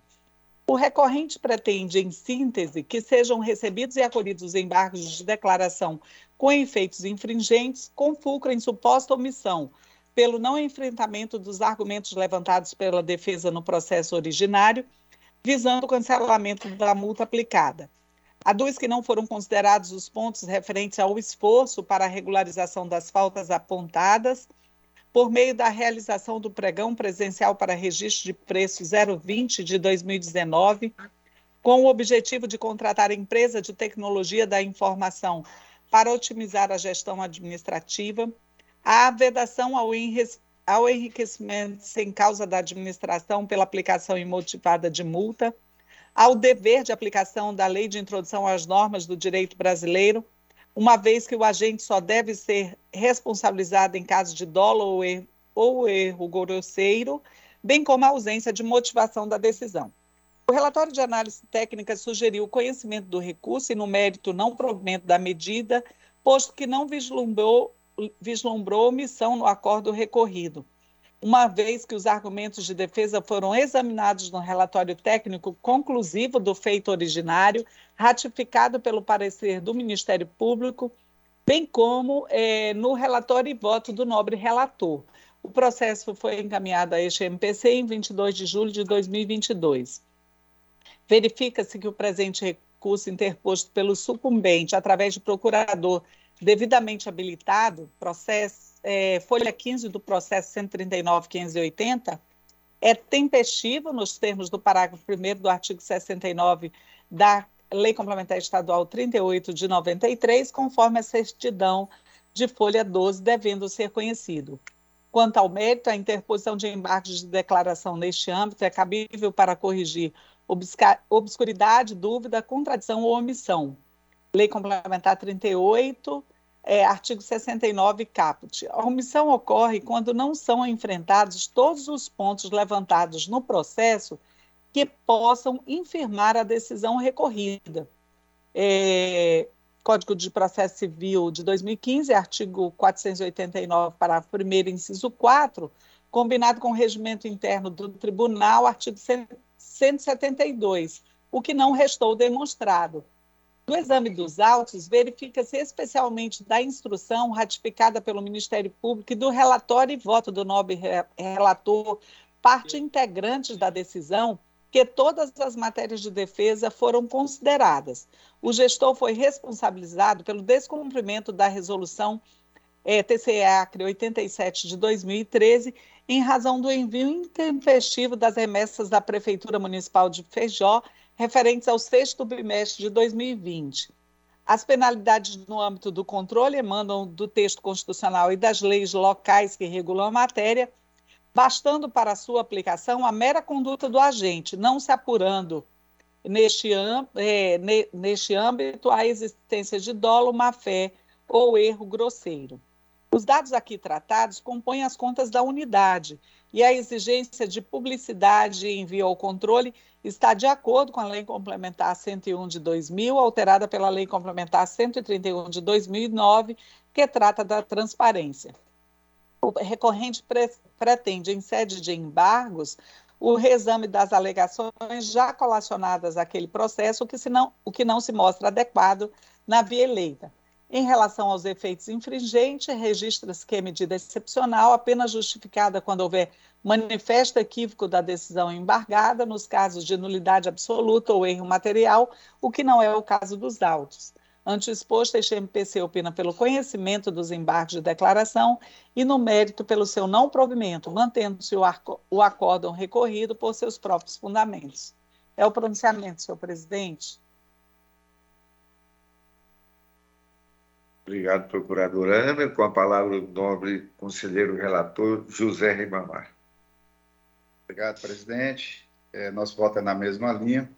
O recorrente pretende, em síntese, que sejam recebidos e acolhidos os embargos de declaração com efeitos infringentes, com fulcro em suposta omissão, pelo não enfrentamento dos argumentos levantados pela defesa no processo originário visando o cancelamento da multa aplicada. Aduz que não foram considerados os pontos referentes ao esforço para a regularização das faltas apontadas por meio da realização do pregão presencial para registro de preço 020 de 2019, com o objetivo de contratar empresa de tecnologia da informação para otimizar a gestão administrativa, a vedação ao ao enriquecimento sem causa da administração pela aplicação imotivada de multa, ao dever de aplicação da lei de introdução às normas do direito brasileiro, uma vez que o agente só deve ser responsabilizado em caso de dolo ou erro, ou erro grosseiro, bem como a ausência de motivação da decisão. O relatório de análise técnica sugeriu o conhecimento do recurso e, no mérito, não provimento da medida, posto que não vislumbrou vislumbrou omissão no acordo recorrido, uma vez que os argumentos de defesa foram examinados no relatório técnico conclusivo do feito originário, ratificado pelo parecer do Ministério Público, bem como é, no relatório e voto do nobre relator. O processo foi encaminhado a este MPC em 22 de julho de 2022. Verifica-se que o presente recurso interposto pelo sucumbente, através de procurador devidamente habilitado, processo, é, folha 15 do processo 139.580, é tempestivo nos termos do parágrafo 1 do artigo 69 da Lei Complementar Estadual 38 de 93, conforme a certidão de folha 12, devendo ser conhecido. Quanto ao mérito, a interposição de embargos de declaração neste âmbito é cabível para corrigir obscuridade, dúvida, contradição ou omissão, Lei Complementar 38, é, artigo 69, caput. A omissão ocorre quando não são enfrentados todos os pontos levantados no processo que possam infirmar a decisão recorrida. É, Código de Processo Civil de 2015, artigo 489, parágrafo 1 inciso 4, combinado com o regimento interno do tribunal, artigo 172, o que não restou demonstrado. No exame dos autos, verifica-se especialmente da instrução ratificada pelo Ministério Público e do relatório e voto do nobre relator, parte integrante da decisão, que todas as matérias de defesa foram consideradas. O gestor foi responsabilizado pelo descumprimento da resolução é, TCE-ACRE 87 de 2013, em razão do envio intempestivo das remessas da Prefeitura Municipal de Feijó referentes ao sexto bimestre de 2020. As penalidades no âmbito do controle emanam do texto constitucional e das leis locais que regulam a matéria, bastando para sua aplicação a mera conduta do agente, não se apurando neste, é, neste âmbito a existência de dolo, má-fé ou erro grosseiro. Os dados aqui tratados compõem as contas da unidade e a exigência de publicidade e envio ao controle está de acordo com a Lei Complementar 101 de 2000, alterada pela Lei Complementar 131 de 2009, que trata da transparência. O recorrente pre pretende, em sede de embargos, o reexame das alegações já colacionadas àquele processo, o que, se não, o que não se mostra adequado na via eleita. Em relação aos efeitos infringentes, registra-se que é medida excepcional, apenas justificada quando houver manifesto equívoco da decisão embargada, nos casos de nulidade absoluta ou erro material, o que não é o caso dos autos. Ante o exposto, este MPC opina pelo conhecimento dos embargos de declaração e no mérito pelo seu não provimento, mantendo-se o, o acórdão recorrido por seus próprios fundamentos. É o pronunciamento, senhor presidente. Obrigado, procurador Ana. Com a palavra o nobre conselheiro relator José Ribamar. Obrigado, presidente. É, nosso voto é na mesma linha.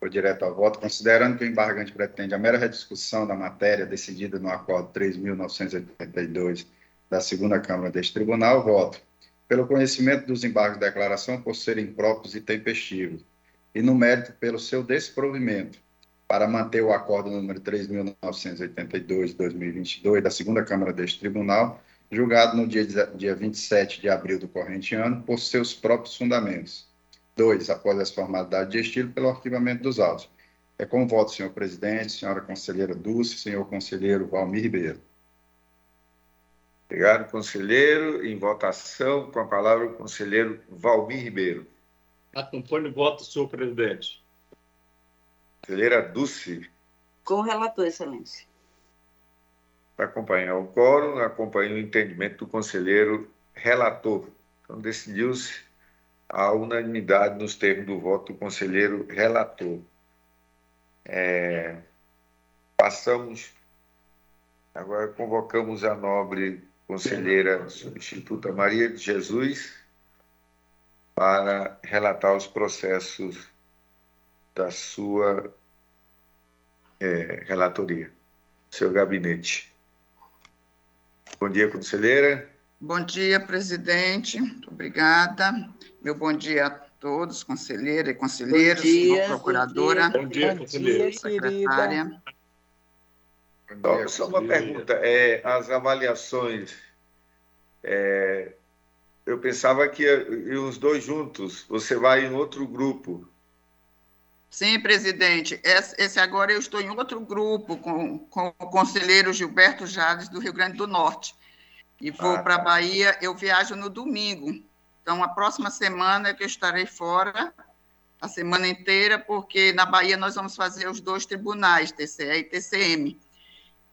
Vou direto ao voto. Considerando que o embargante pretende a mera rediscussão da matéria decidida no Acordo 3.982 da segunda Câmara deste Tribunal, voto pelo conhecimento dos embargos de declaração por serem próprios e tempestivos, e no mérito pelo seu desprovimento, para manter o acordo número 3.982-2022 da segunda Câmara deste Tribunal, julgado no dia, dia 27 de abril do corrente ano, por seus próprios fundamentos. Dois, após as formalidades de estilo, pelo arquivamento dos autos. É com voto, senhor presidente, senhora conselheira Dulce, senhor conselheiro Valmir Ribeiro. Obrigado, conselheiro. Em votação, com a palavra o conselheiro Valmir Ribeiro. Acompanhe o voto, senhor presidente. Conselheira Dulce. Com o relator, excelência. Para acompanhar o quórum, acompanha o entendimento do conselheiro relator. Então, decidiu-se a unanimidade nos termos do voto do conselheiro relator. É, passamos, agora convocamos a nobre conselheira substituta Maria de Jesus para relatar os processos da sua é, relatoria, seu gabinete. Bom dia, conselheira. Bom dia, presidente. Muito obrigada. Meu bom dia a todos, conselheira e conselheiros, dia, procuradora. Bom dia, conselheira. Secretária. Então, só uma pergunta. É, as avaliações, é, eu pensava que os dois juntos, você vai em outro grupo. Sim, presidente. Esse agora eu estou em outro grupo com, com o conselheiro Gilberto Jales, do Rio Grande do Norte. E vou ah, para a tá. Bahia, eu viajo no domingo. Então, a próxima semana é que eu estarei fora, a semana inteira, porque na Bahia nós vamos fazer os dois tribunais, TCE e TCM.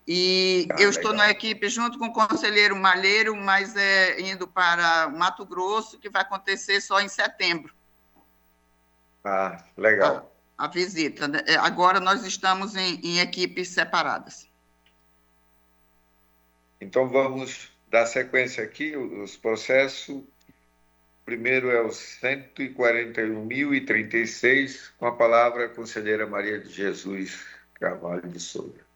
E ah, eu legal. estou na equipe junto com o conselheiro Malheiro, mas é indo para Mato Grosso, que vai acontecer só em setembro. Ah, legal. Ah, a visita. Né? É, agora nós estamos em, em equipes separadas. Então vamos dar sequência aqui, os processos. Primeiro é o 141.036, com a palavra a conselheira Maria de Jesus Carvalho de Souza.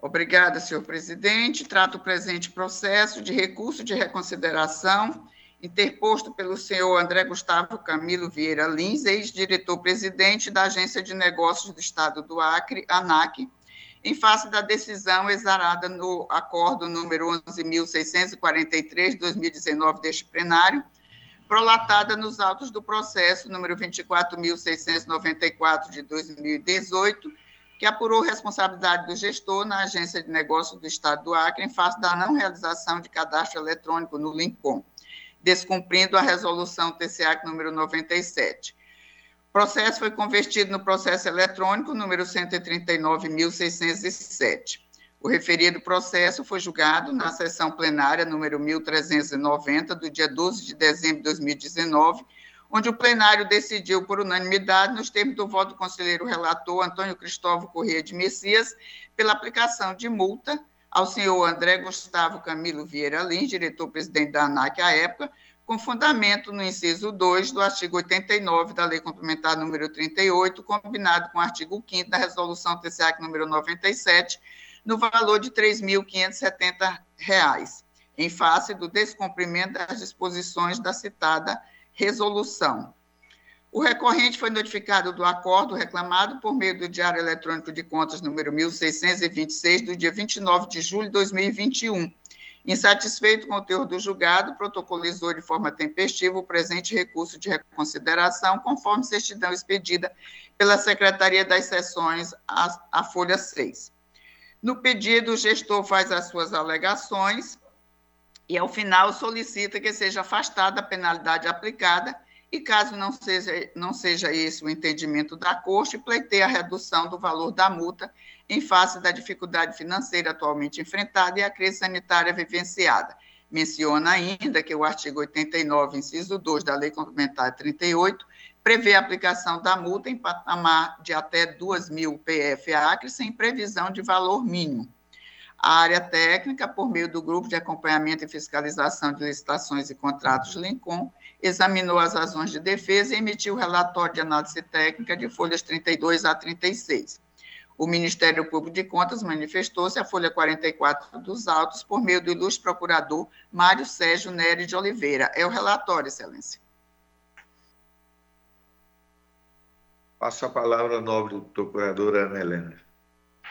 Obrigada, senhor presidente. Trato o presente processo de recurso de reconsideração interposto pelo senhor André Gustavo Camilo Vieira Lins, ex-diretor-presidente da Agência de Negócios do Estado do Acre, ANAC, em face da decisão exarada no acordo número 11.643 de 2019 deste plenário, prolatada nos autos do processo número 24.694 de 2018, que apurou responsabilidade do gestor na Agência de Negócios do Estado do Acre em face da não realização de cadastro eletrônico no Lincom descumprindo a resolução TCA número 97. O processo foi convertido no processo eletrônico número 139.607. O referido processo foi julgado na sessão plenária número 1390 do dia 12 de dezembro de 2019, onde o plenário decidiu por unanimidade, nos termos do voto do conselheiro relator Antônio Cristóvão Corrêa de Messias, pela aplicação de multa ao senhor André Gustavo Camilo Vieira Lins, diretor-presidente da ANAC à época, com fundamento no inciso 2 do artigo 89 da Lei Complementar número 38, combinado com o artigo 5 da Resolução TCAC número 97, no valor de R$ 3.570, em face do descumprimento das disposições da citada resolução. O recorrente foi notificado do acordo reclamado por meio do Diário Eletrônico de Contas número 1626, do dia 29 de julho de 2021. Insatisfeito com o teor do julgado, protocolizou de forma tempestiva o presente recurso de reconsideração, conforme certidão expedida pela Secretaria das Seções, a folha 6. No pedido, o gestor faz as suas alegações e, ao final, solicita que seja afastada a penalidade aplicada e, caso não seja, não seja esse o entendimento da Corte, pleiteia a redução do valor da multa em face da dificuldade financeira atualmente enfrentada e a crise sanitária vivenciada. Menciona ainda que o artigo 89, inciso 2 da Lei Complementar 38, prevê a aplicação da multa em patamar de até 2 mil PF-Acre, sem previsão de valor mínimo. A área técnica, por meio do Grupo de Acompanhamento e Fiscalização de Licitações e Contratos Lincoln, examinou as razões de defesa e emitiu o relatório de análise técnica de folhas 32 a 36. O Ministério Público de Contas manifestou-se a folha 44 dos autos por meio do ilustre procurador Mário Sérgio Nery de Oliveira. É o relatório, excelência. Passo a palavra à nobre procuradora Ana Helena.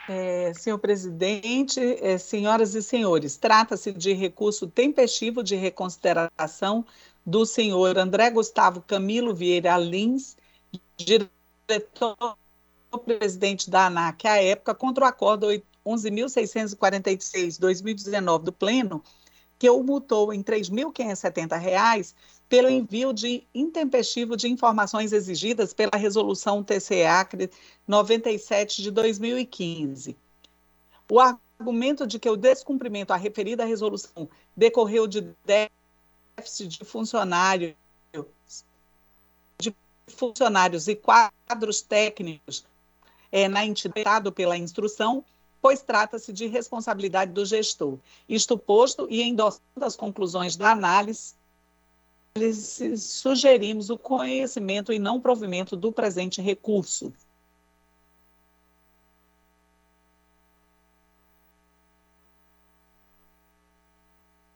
É, senhor presidente, é, senhoras e senhores, trata-se de recurso tempestivo de reconsideração do senhor André Gustavo Camilo Vieira Lins, diretor presidente da ANAC à época contra o acordo 11.646-2019 do Pleno, que o multou em R$ 3.570 pelo envio de intempestivo de informações exigidas pela resolução TCE-ACRE 97 de 2015. O argumento de que o descumprimento à referida resolução decorreu de déficit de funcionários, de funcionários e quadros técnicos é, na entidade pela instrução, pois trata-se de responsabilidade do gestor. Isto posto e endossando as conclusões da análise, sugerimos o conhecimento e não provimento do presente recurso.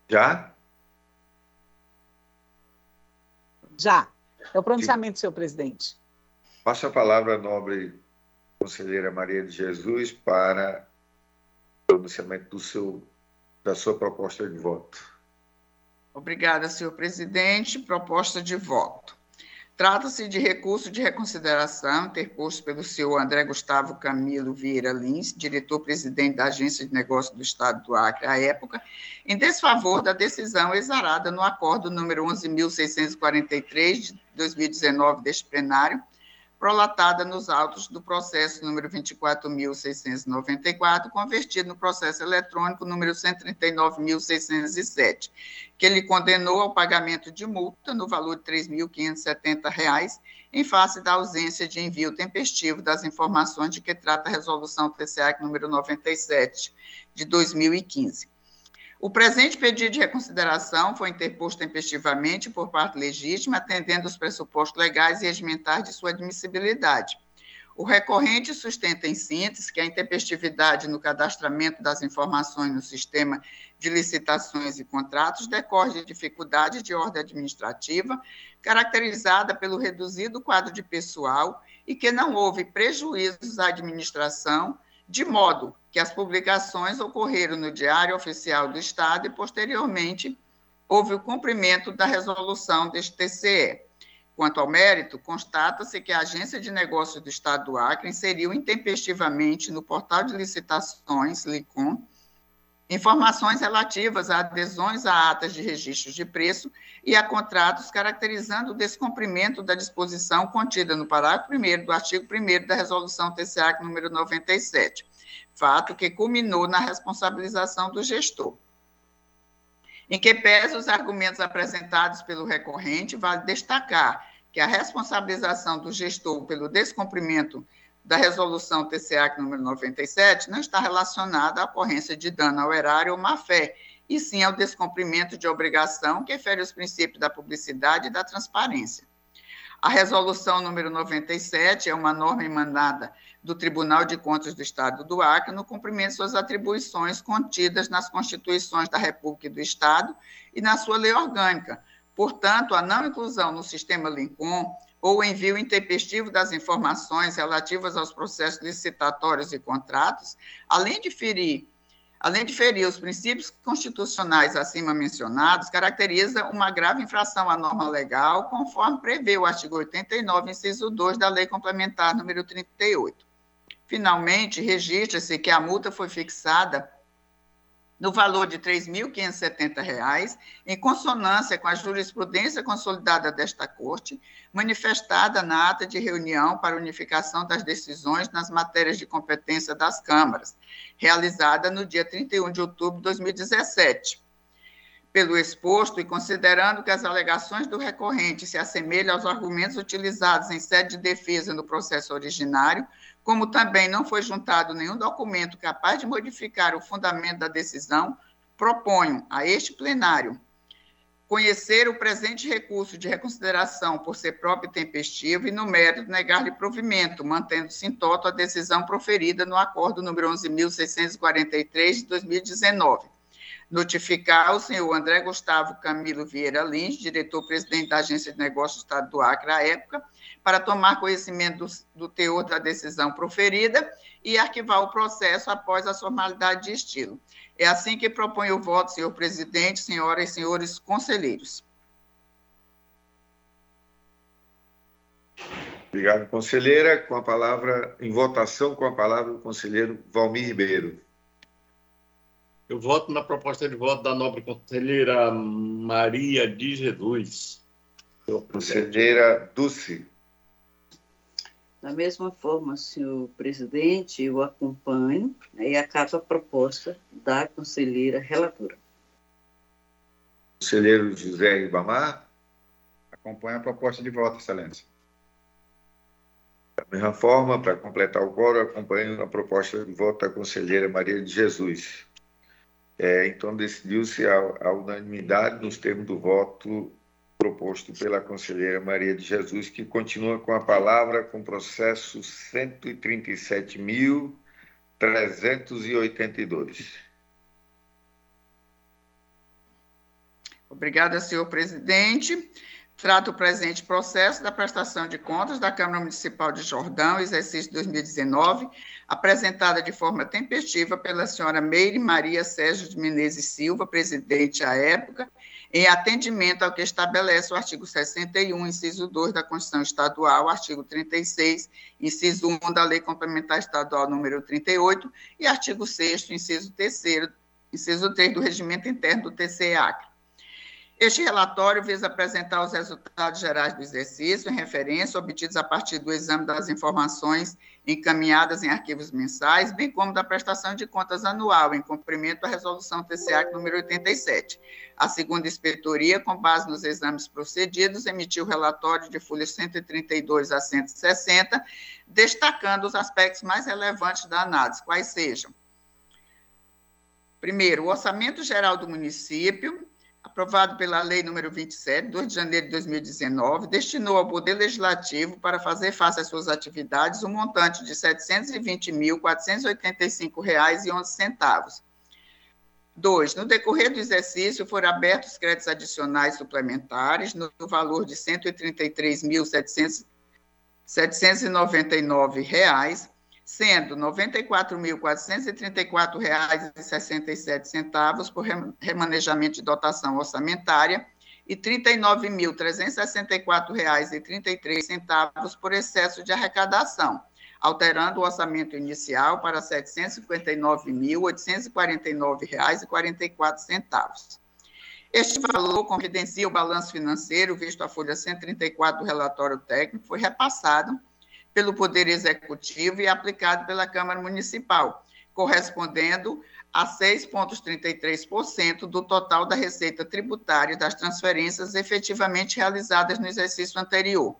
Já? Já. É o pronunciamento, senhor presidente. Passo a palavra à nobre conselheira Maria de Jesus para o pronunciamento do seu, da sua proposta de voto. Obrigada, senhor presidente. Proposta de voto. Trata-se de recurso de reconsideração interposto pelo senhor André Gustavo Camilo Vieira Lins, diretor-presidente da Agência de Negócios do Estado do Acre à época, em desfavor da decisão exarada no acordo número 11.643 de 2019 deste plenário, prolatada nos autos do processo número 24.694, convertido no processo eletrônico número 139.607, que ele condenou ao pagamento de multa no valor de R$ 3.570, em face da ausência de envio tempestivo das informações de que trata a resolução TCA número 97 de 2015. O presente pedido de reconsideração foi interposto tempestivamente por parte legítima, atendendo os pressupostos legais e regimentais de sua admissibilidade. O recorrente sustenta em síntese que a intempestividade no cadastramento das informações no sistema de licitações e contratos decorre de dificuldade de ordem administrativa, caracterizada pelo reduzido quadro de pessoal e que não houve prejuízos à administração de modo que as publicações ocorreram no Diário Oficial do Estado e, posteriormente, houve o cumprimento da resolução deste TCE. Quanto ao mérito, constata-se que a Agência de Negócios do Estado do Acre inseriu intempestivamente no portal de licitações, LICOM, informações relativas a adesões a atas de registros de preço e a contratos, caracterizando o descumprimento da disposição contida no parágrafo 1 do artigo 1 da Resolução TCA número 97, fato que culminou na responsabilização do gestor. Em que pese os argumentos apresentados pelo recorrente, vale destacar que a responsabilização do gestor pelo descumprimento da resolução TCA número 97 não está relacionada à ocorrência de dano ao erário ou má-fé, e sim ao descumprimento de obrigação que fere os princípios da publicidade e da transparência. A resolução número 97 é uma norma emanada do Tribunal de Contas do Estado do Acre no cumprimento de suas atribuições contidas nas constituições da República e do Estado e na sua lei orgânica. Portanto, a não inclusão no sistema Lincoln ou envio intempestivo das informações relativas aos processos licitatórios e contratos, além de ferir além de ferir os princípios constitucionais acima mencionados, caracteriza uma grave infração à norma legal, conforme prevê o artigo 89, inciso 2 da Lei Complementar número 38. Finalmente, registra-se que a multa foi fixada no valor de R$ 3.570, em consonância com a jurisprudência consolidada desta Corte, manifestada na ata de reunião para unificação das decisões nas matérias de competência das câmaras, realizada no dia 31 de outubro de 2017 Pelo exposto e considerando que as alegações do recorrente se assemelham aos argumentos utilizados em sede de defesa no processo originário, como também não foi juntado nenhum documento capaz de modificar o fundamento da decisão, proponho a este plenário conhecer o presente recurso de reconsideração por ser próprio e tempestivo e, no mérito, negar-lhe provimento, mantendo-se em toto a decisão proferida no acordo número 11.643 de 2019. Notificar o senhor André Gustavo Camilo Vieira Lins, diretor-presidente da Agência de Negócios do Estado do Acre à época, para tomar conhecimento do, do teor da decisão proferida e arquivar o processo após a formalidade de estilo. É assim que proponho o voto, senhor presidente, senhoras e senhores conselheiros. Obrigado, conselheira. Com a palavra, em votação, com a palavra, o conselheiro Valmir Ribeiro. Eu voto na proposta de voto da nobre conselheira Maria de Jesus. Conselheira Dulce. Da mesma forma, senhor presidente, eu acompanho né, e acato a proposta da conselheira relatora. Conselheiro José Ibamar. Acompanho a proposta de voto, excelência. Da mesma forma, para completar o quórum, acompanho a proposta de voto da conselheira Maria de Jesus. É, então, decidiu-se a, a unanimidade nos termos do voto proposto pela conselheira Maria de Jesus, que continua com a palavra com processo 137.382. Obrigada, senhor presidente. Trato o presente processo da prestação de contas da Câmara Municipal de Jordão, exercício 2019, apresentada de forma tempestiva pela senhora Meire Maria Sérgio de Menezes Silva, presidente à época, em atendimento ao que estabelece o artigo 61, inciso 2 da Constituição Estadual, artigo 36, inciso 1 da Lei Complementar Estadual número 38 e artigo 6 inciso 3 inciso 3 do Regimento Interno do TCE-Acre. Este relatório visa apresentar os resultados gerais do exercício, em referência, obtidos a partir do exame das informações encaminhadas em arquivos mensais, bem como da prestação de contas anual, em cumprimento da resolução TCA número 87. A segunda inspetoria, com base nos exames procedidos, emitiu o relatório de folhas 132 a 160, destacando os aspectos mais relevantes da análise, quais sejam. Primeiro, o orçamento geral do município, aprovado pela Lei número 27, 2 de janeiro de 2019, destinou ao Poder Legislativo para fazer face às suas atividades um montante de R$ 720.485,11. Dois, no decorrer do exercício foram abertos créditos adicionais suplementares no valor de R$ 133.799, sendo R$ 94.434,67 por remanejamento de dotação orçamentária e R$ 39.364,33 por excesso de arrecadação, alterando o orçamento inicial para R$ 759.849,44. Este valor confidencia o balanço financeiro, visto a folha 134 do relatório técnico, foi repassado pelo Poder Executivo e aplicado pela Câmara Municipal, correspondendo a 6,33% do total da receita tributária das transferências efetivamente realizadas no exercício anterior,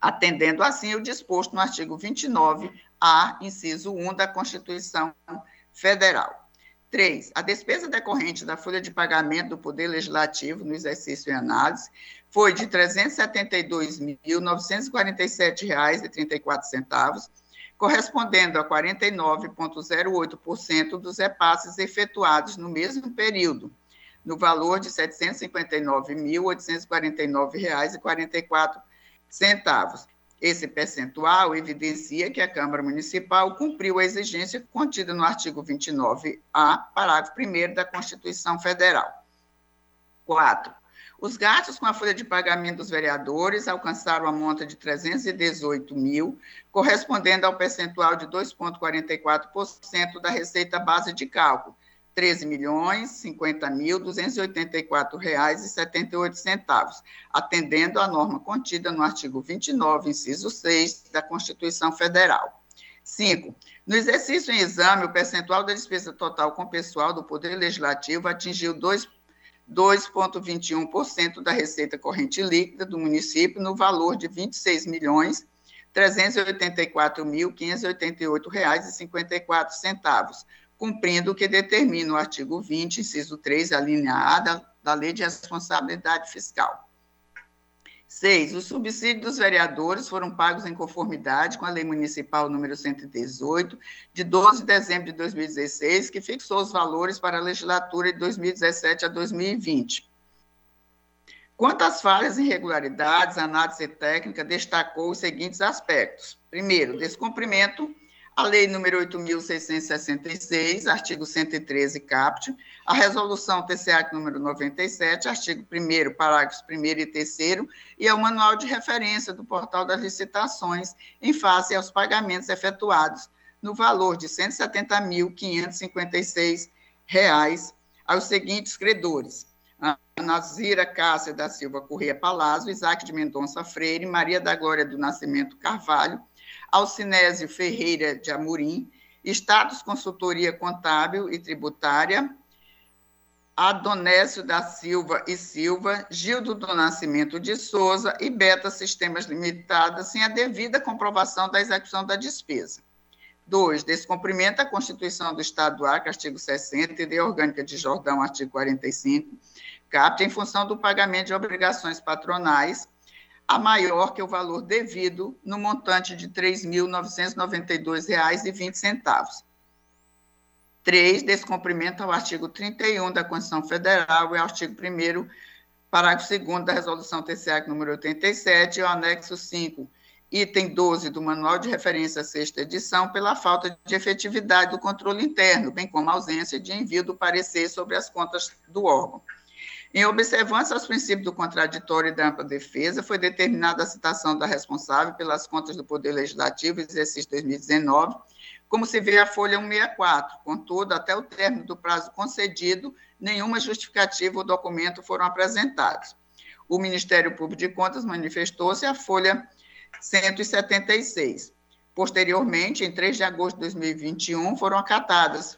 atendendo assim o disposto no artigo 29A, inciso 1 da Constituição Federal. 3. A despesa decorrente da folha de pagamento do Poder Legislativo no exercício em análise foi de R$ 372.947,34, correspondendo a 49,08% dos repasses efetuados no mesmo período, no valor de R$ 759.849,44. Esse percentual evidencia que a Câmara Municipal cumpriu a exigência contida no artigo 29A, parágrafo 1 da Constituição Federal. 4. Os gastos com a folha de pagamento dos vereadores alcançaram a monta de 318 mil, correspondendo ao percentual de 2,44% da receita base de cálculo, 13 milhões 50 mil 284 reais e 78 centavos, atendendo à norma contida no artigo 29, inciso 6 da Constituição Federal. 5. No exercício em exame, o percentual da despesa total com pessoal do Poder Legislativo atingiu 2 2,21% da receita corrente líquida do município no valor de R$ 26 milhões 384.588,54, cumprindo o que determina o artigo 20, inciso 3, a A da, da Lei de Responsabilidade Fiscal. Seis, os subsídios dos vereadores foram pagos em conformidade com a Lei Municipal número 118, de 12 de dezembro de 2016, que fixou os valores para a legislatura de 2017 a 2020. Quanto às falhas e irregularidades, a análise técnica destacou os seguintes aspectos. Primeiro, descumprimento a Lei número 8.666, artigo 113, caput, a Resolução TCA número 97, artigo 1 parágrafos 1 e 3 e ao Manual de Referência do Portal das Licitações em face aos pagamentos efetuados no valor de R$ 170.556 aos seguintes credores. Nazira Cássia da Silva Correia Palazzo, Isaac de Mendonça Freire, Maria da Glória do Nascimento Carvalho, Alcinésio Ferreira de Amorim, Status Consultoria Contábil e Tributária, Adonésio da Silva e Silva, Gildo do Nascimento de Souza e Beta Sistemas Limitada, sem a devida comprovação da execução da despesa. 2. Descumprimento da Constituição do Estado do Acre, artigo 60, e de Orgânica de Jordão, artigo 45, capta em função do pagamento de obrigações patronais a maior que o valor devido no montante de R$ 3.992,20. 3. Descumprimento ao artigo 31 da Constituição Federal e ao artigo 1 parágrafo 2 da Resolução TCA número 87 e o anexo 5, item 12 do Manual de Referência sexta edição, pela falta de efetividade do controle interno, bem como ausência de envio do parecer sobre as contas do órgão. Em observância aos princípios do contraditório e da ampla defesa, foi determinada a citação da responsável pelas contas do Poder Legislativo, exercício 2019, como se vê a folha 164. Contudo, até o término do prazo concedido, nenhuma justificativa ou documento foram apresentados. O Ministério Público de Contas manifestou-se a folha 176. Posteriormente, em 3 de agosto de 2021, foram acatadas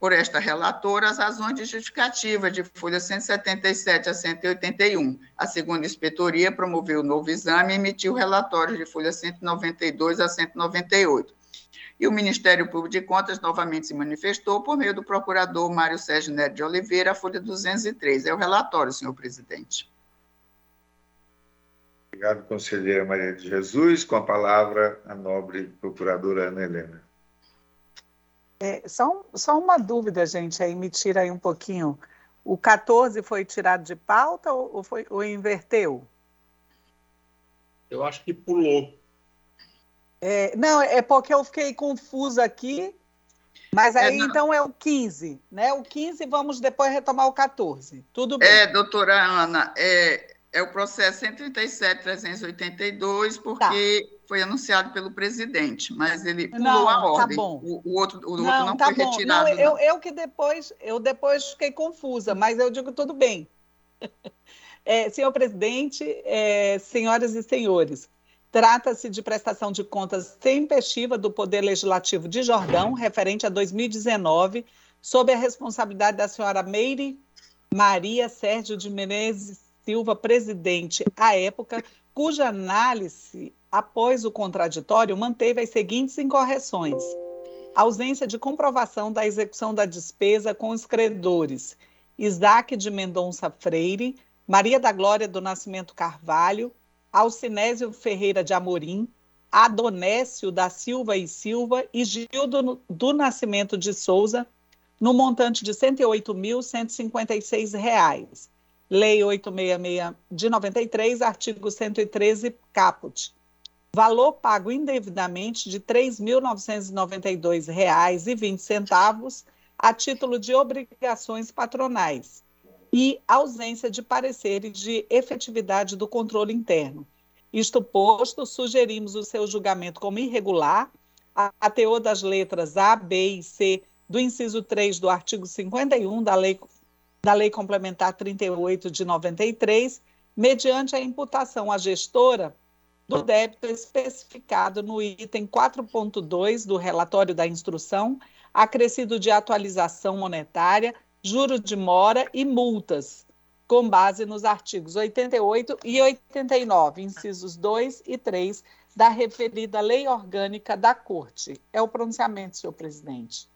por esta relatora as razões de justificativa de folha 177 a 181. A segunda inspetoria promoveu o novo exame e emitiu relatórios de folha 192 a 198. E o Ministério Público de Contas novamente se manifestou por meio do procurador Mário Sérgio Neto de Oliveira, folha 203. É o relatório, senhor presidente. Obrigado, conselheira Maria de Jesus. Com a palavra, a nobre procuradora Ana Helena. É, só, só uma dúvida, gente, aí me tira aí um pouquinho. O 14 foi tirado de pauta ou, foi, ou inverteu? Eu acho que pulou. É, não, é porque eu fiquei confusa aqui, mas aí é, então é o 15, né? O 15, vamos depois retomar o 14. Tudo bem. É, doutora Ana, é, é o processo 137.382, porque tá. Foi anunciado pelo presidente, mas ele pulou não, a tá ordem. Tá bom. O, o outro, o não, outro não tá foi bom. retirado. Não, eu, eu, que depois, eu depois fiquei confusa, mas eu digo tudo bem. É, senhor presidente, é, senhoras e senhores, trata-se de prestação de contas tempestiva do Poder Legislativo de Jordão, referente a 2019, sob a responsabilidade da senhora Meire Maria Sérgio de Menezes Silva, presidente à época, cuja análise, após o contraditório, manteve as seguintes incorreções: ausência de comprovação da execução da despesa com os credores Isaac de Mendonça Freire, Maria da Glória do Nascimento Carvalho, Alcinésio Ferreira de Amorim, Adonécio da Silva e Silva e Gildo do Nascimento de Souza, no montante de R$ 108.156 Lei 866 de 93, artigo 113, caput. Valor pago indevidamente de R$ 3.992,20 a título de obrigações patronais e ausência de pareceres de efetividade do controle interno. Isto posto, sugerimos o seu julgamento como irregular, a teor das letras A, B e C do inciso 3 do artigo 51 da Lei da Lei Complementar 38 de 93, mediante a imputação à gestora do débito especificado no item 4.2 do relatório da instrução, acrescido de atualização monetária juro de mora e multas, com base nos artigos 88 e 89, incisos 2 e 3 da referida lei orgânica da Corte. É o pronunciamento, senhor presidente.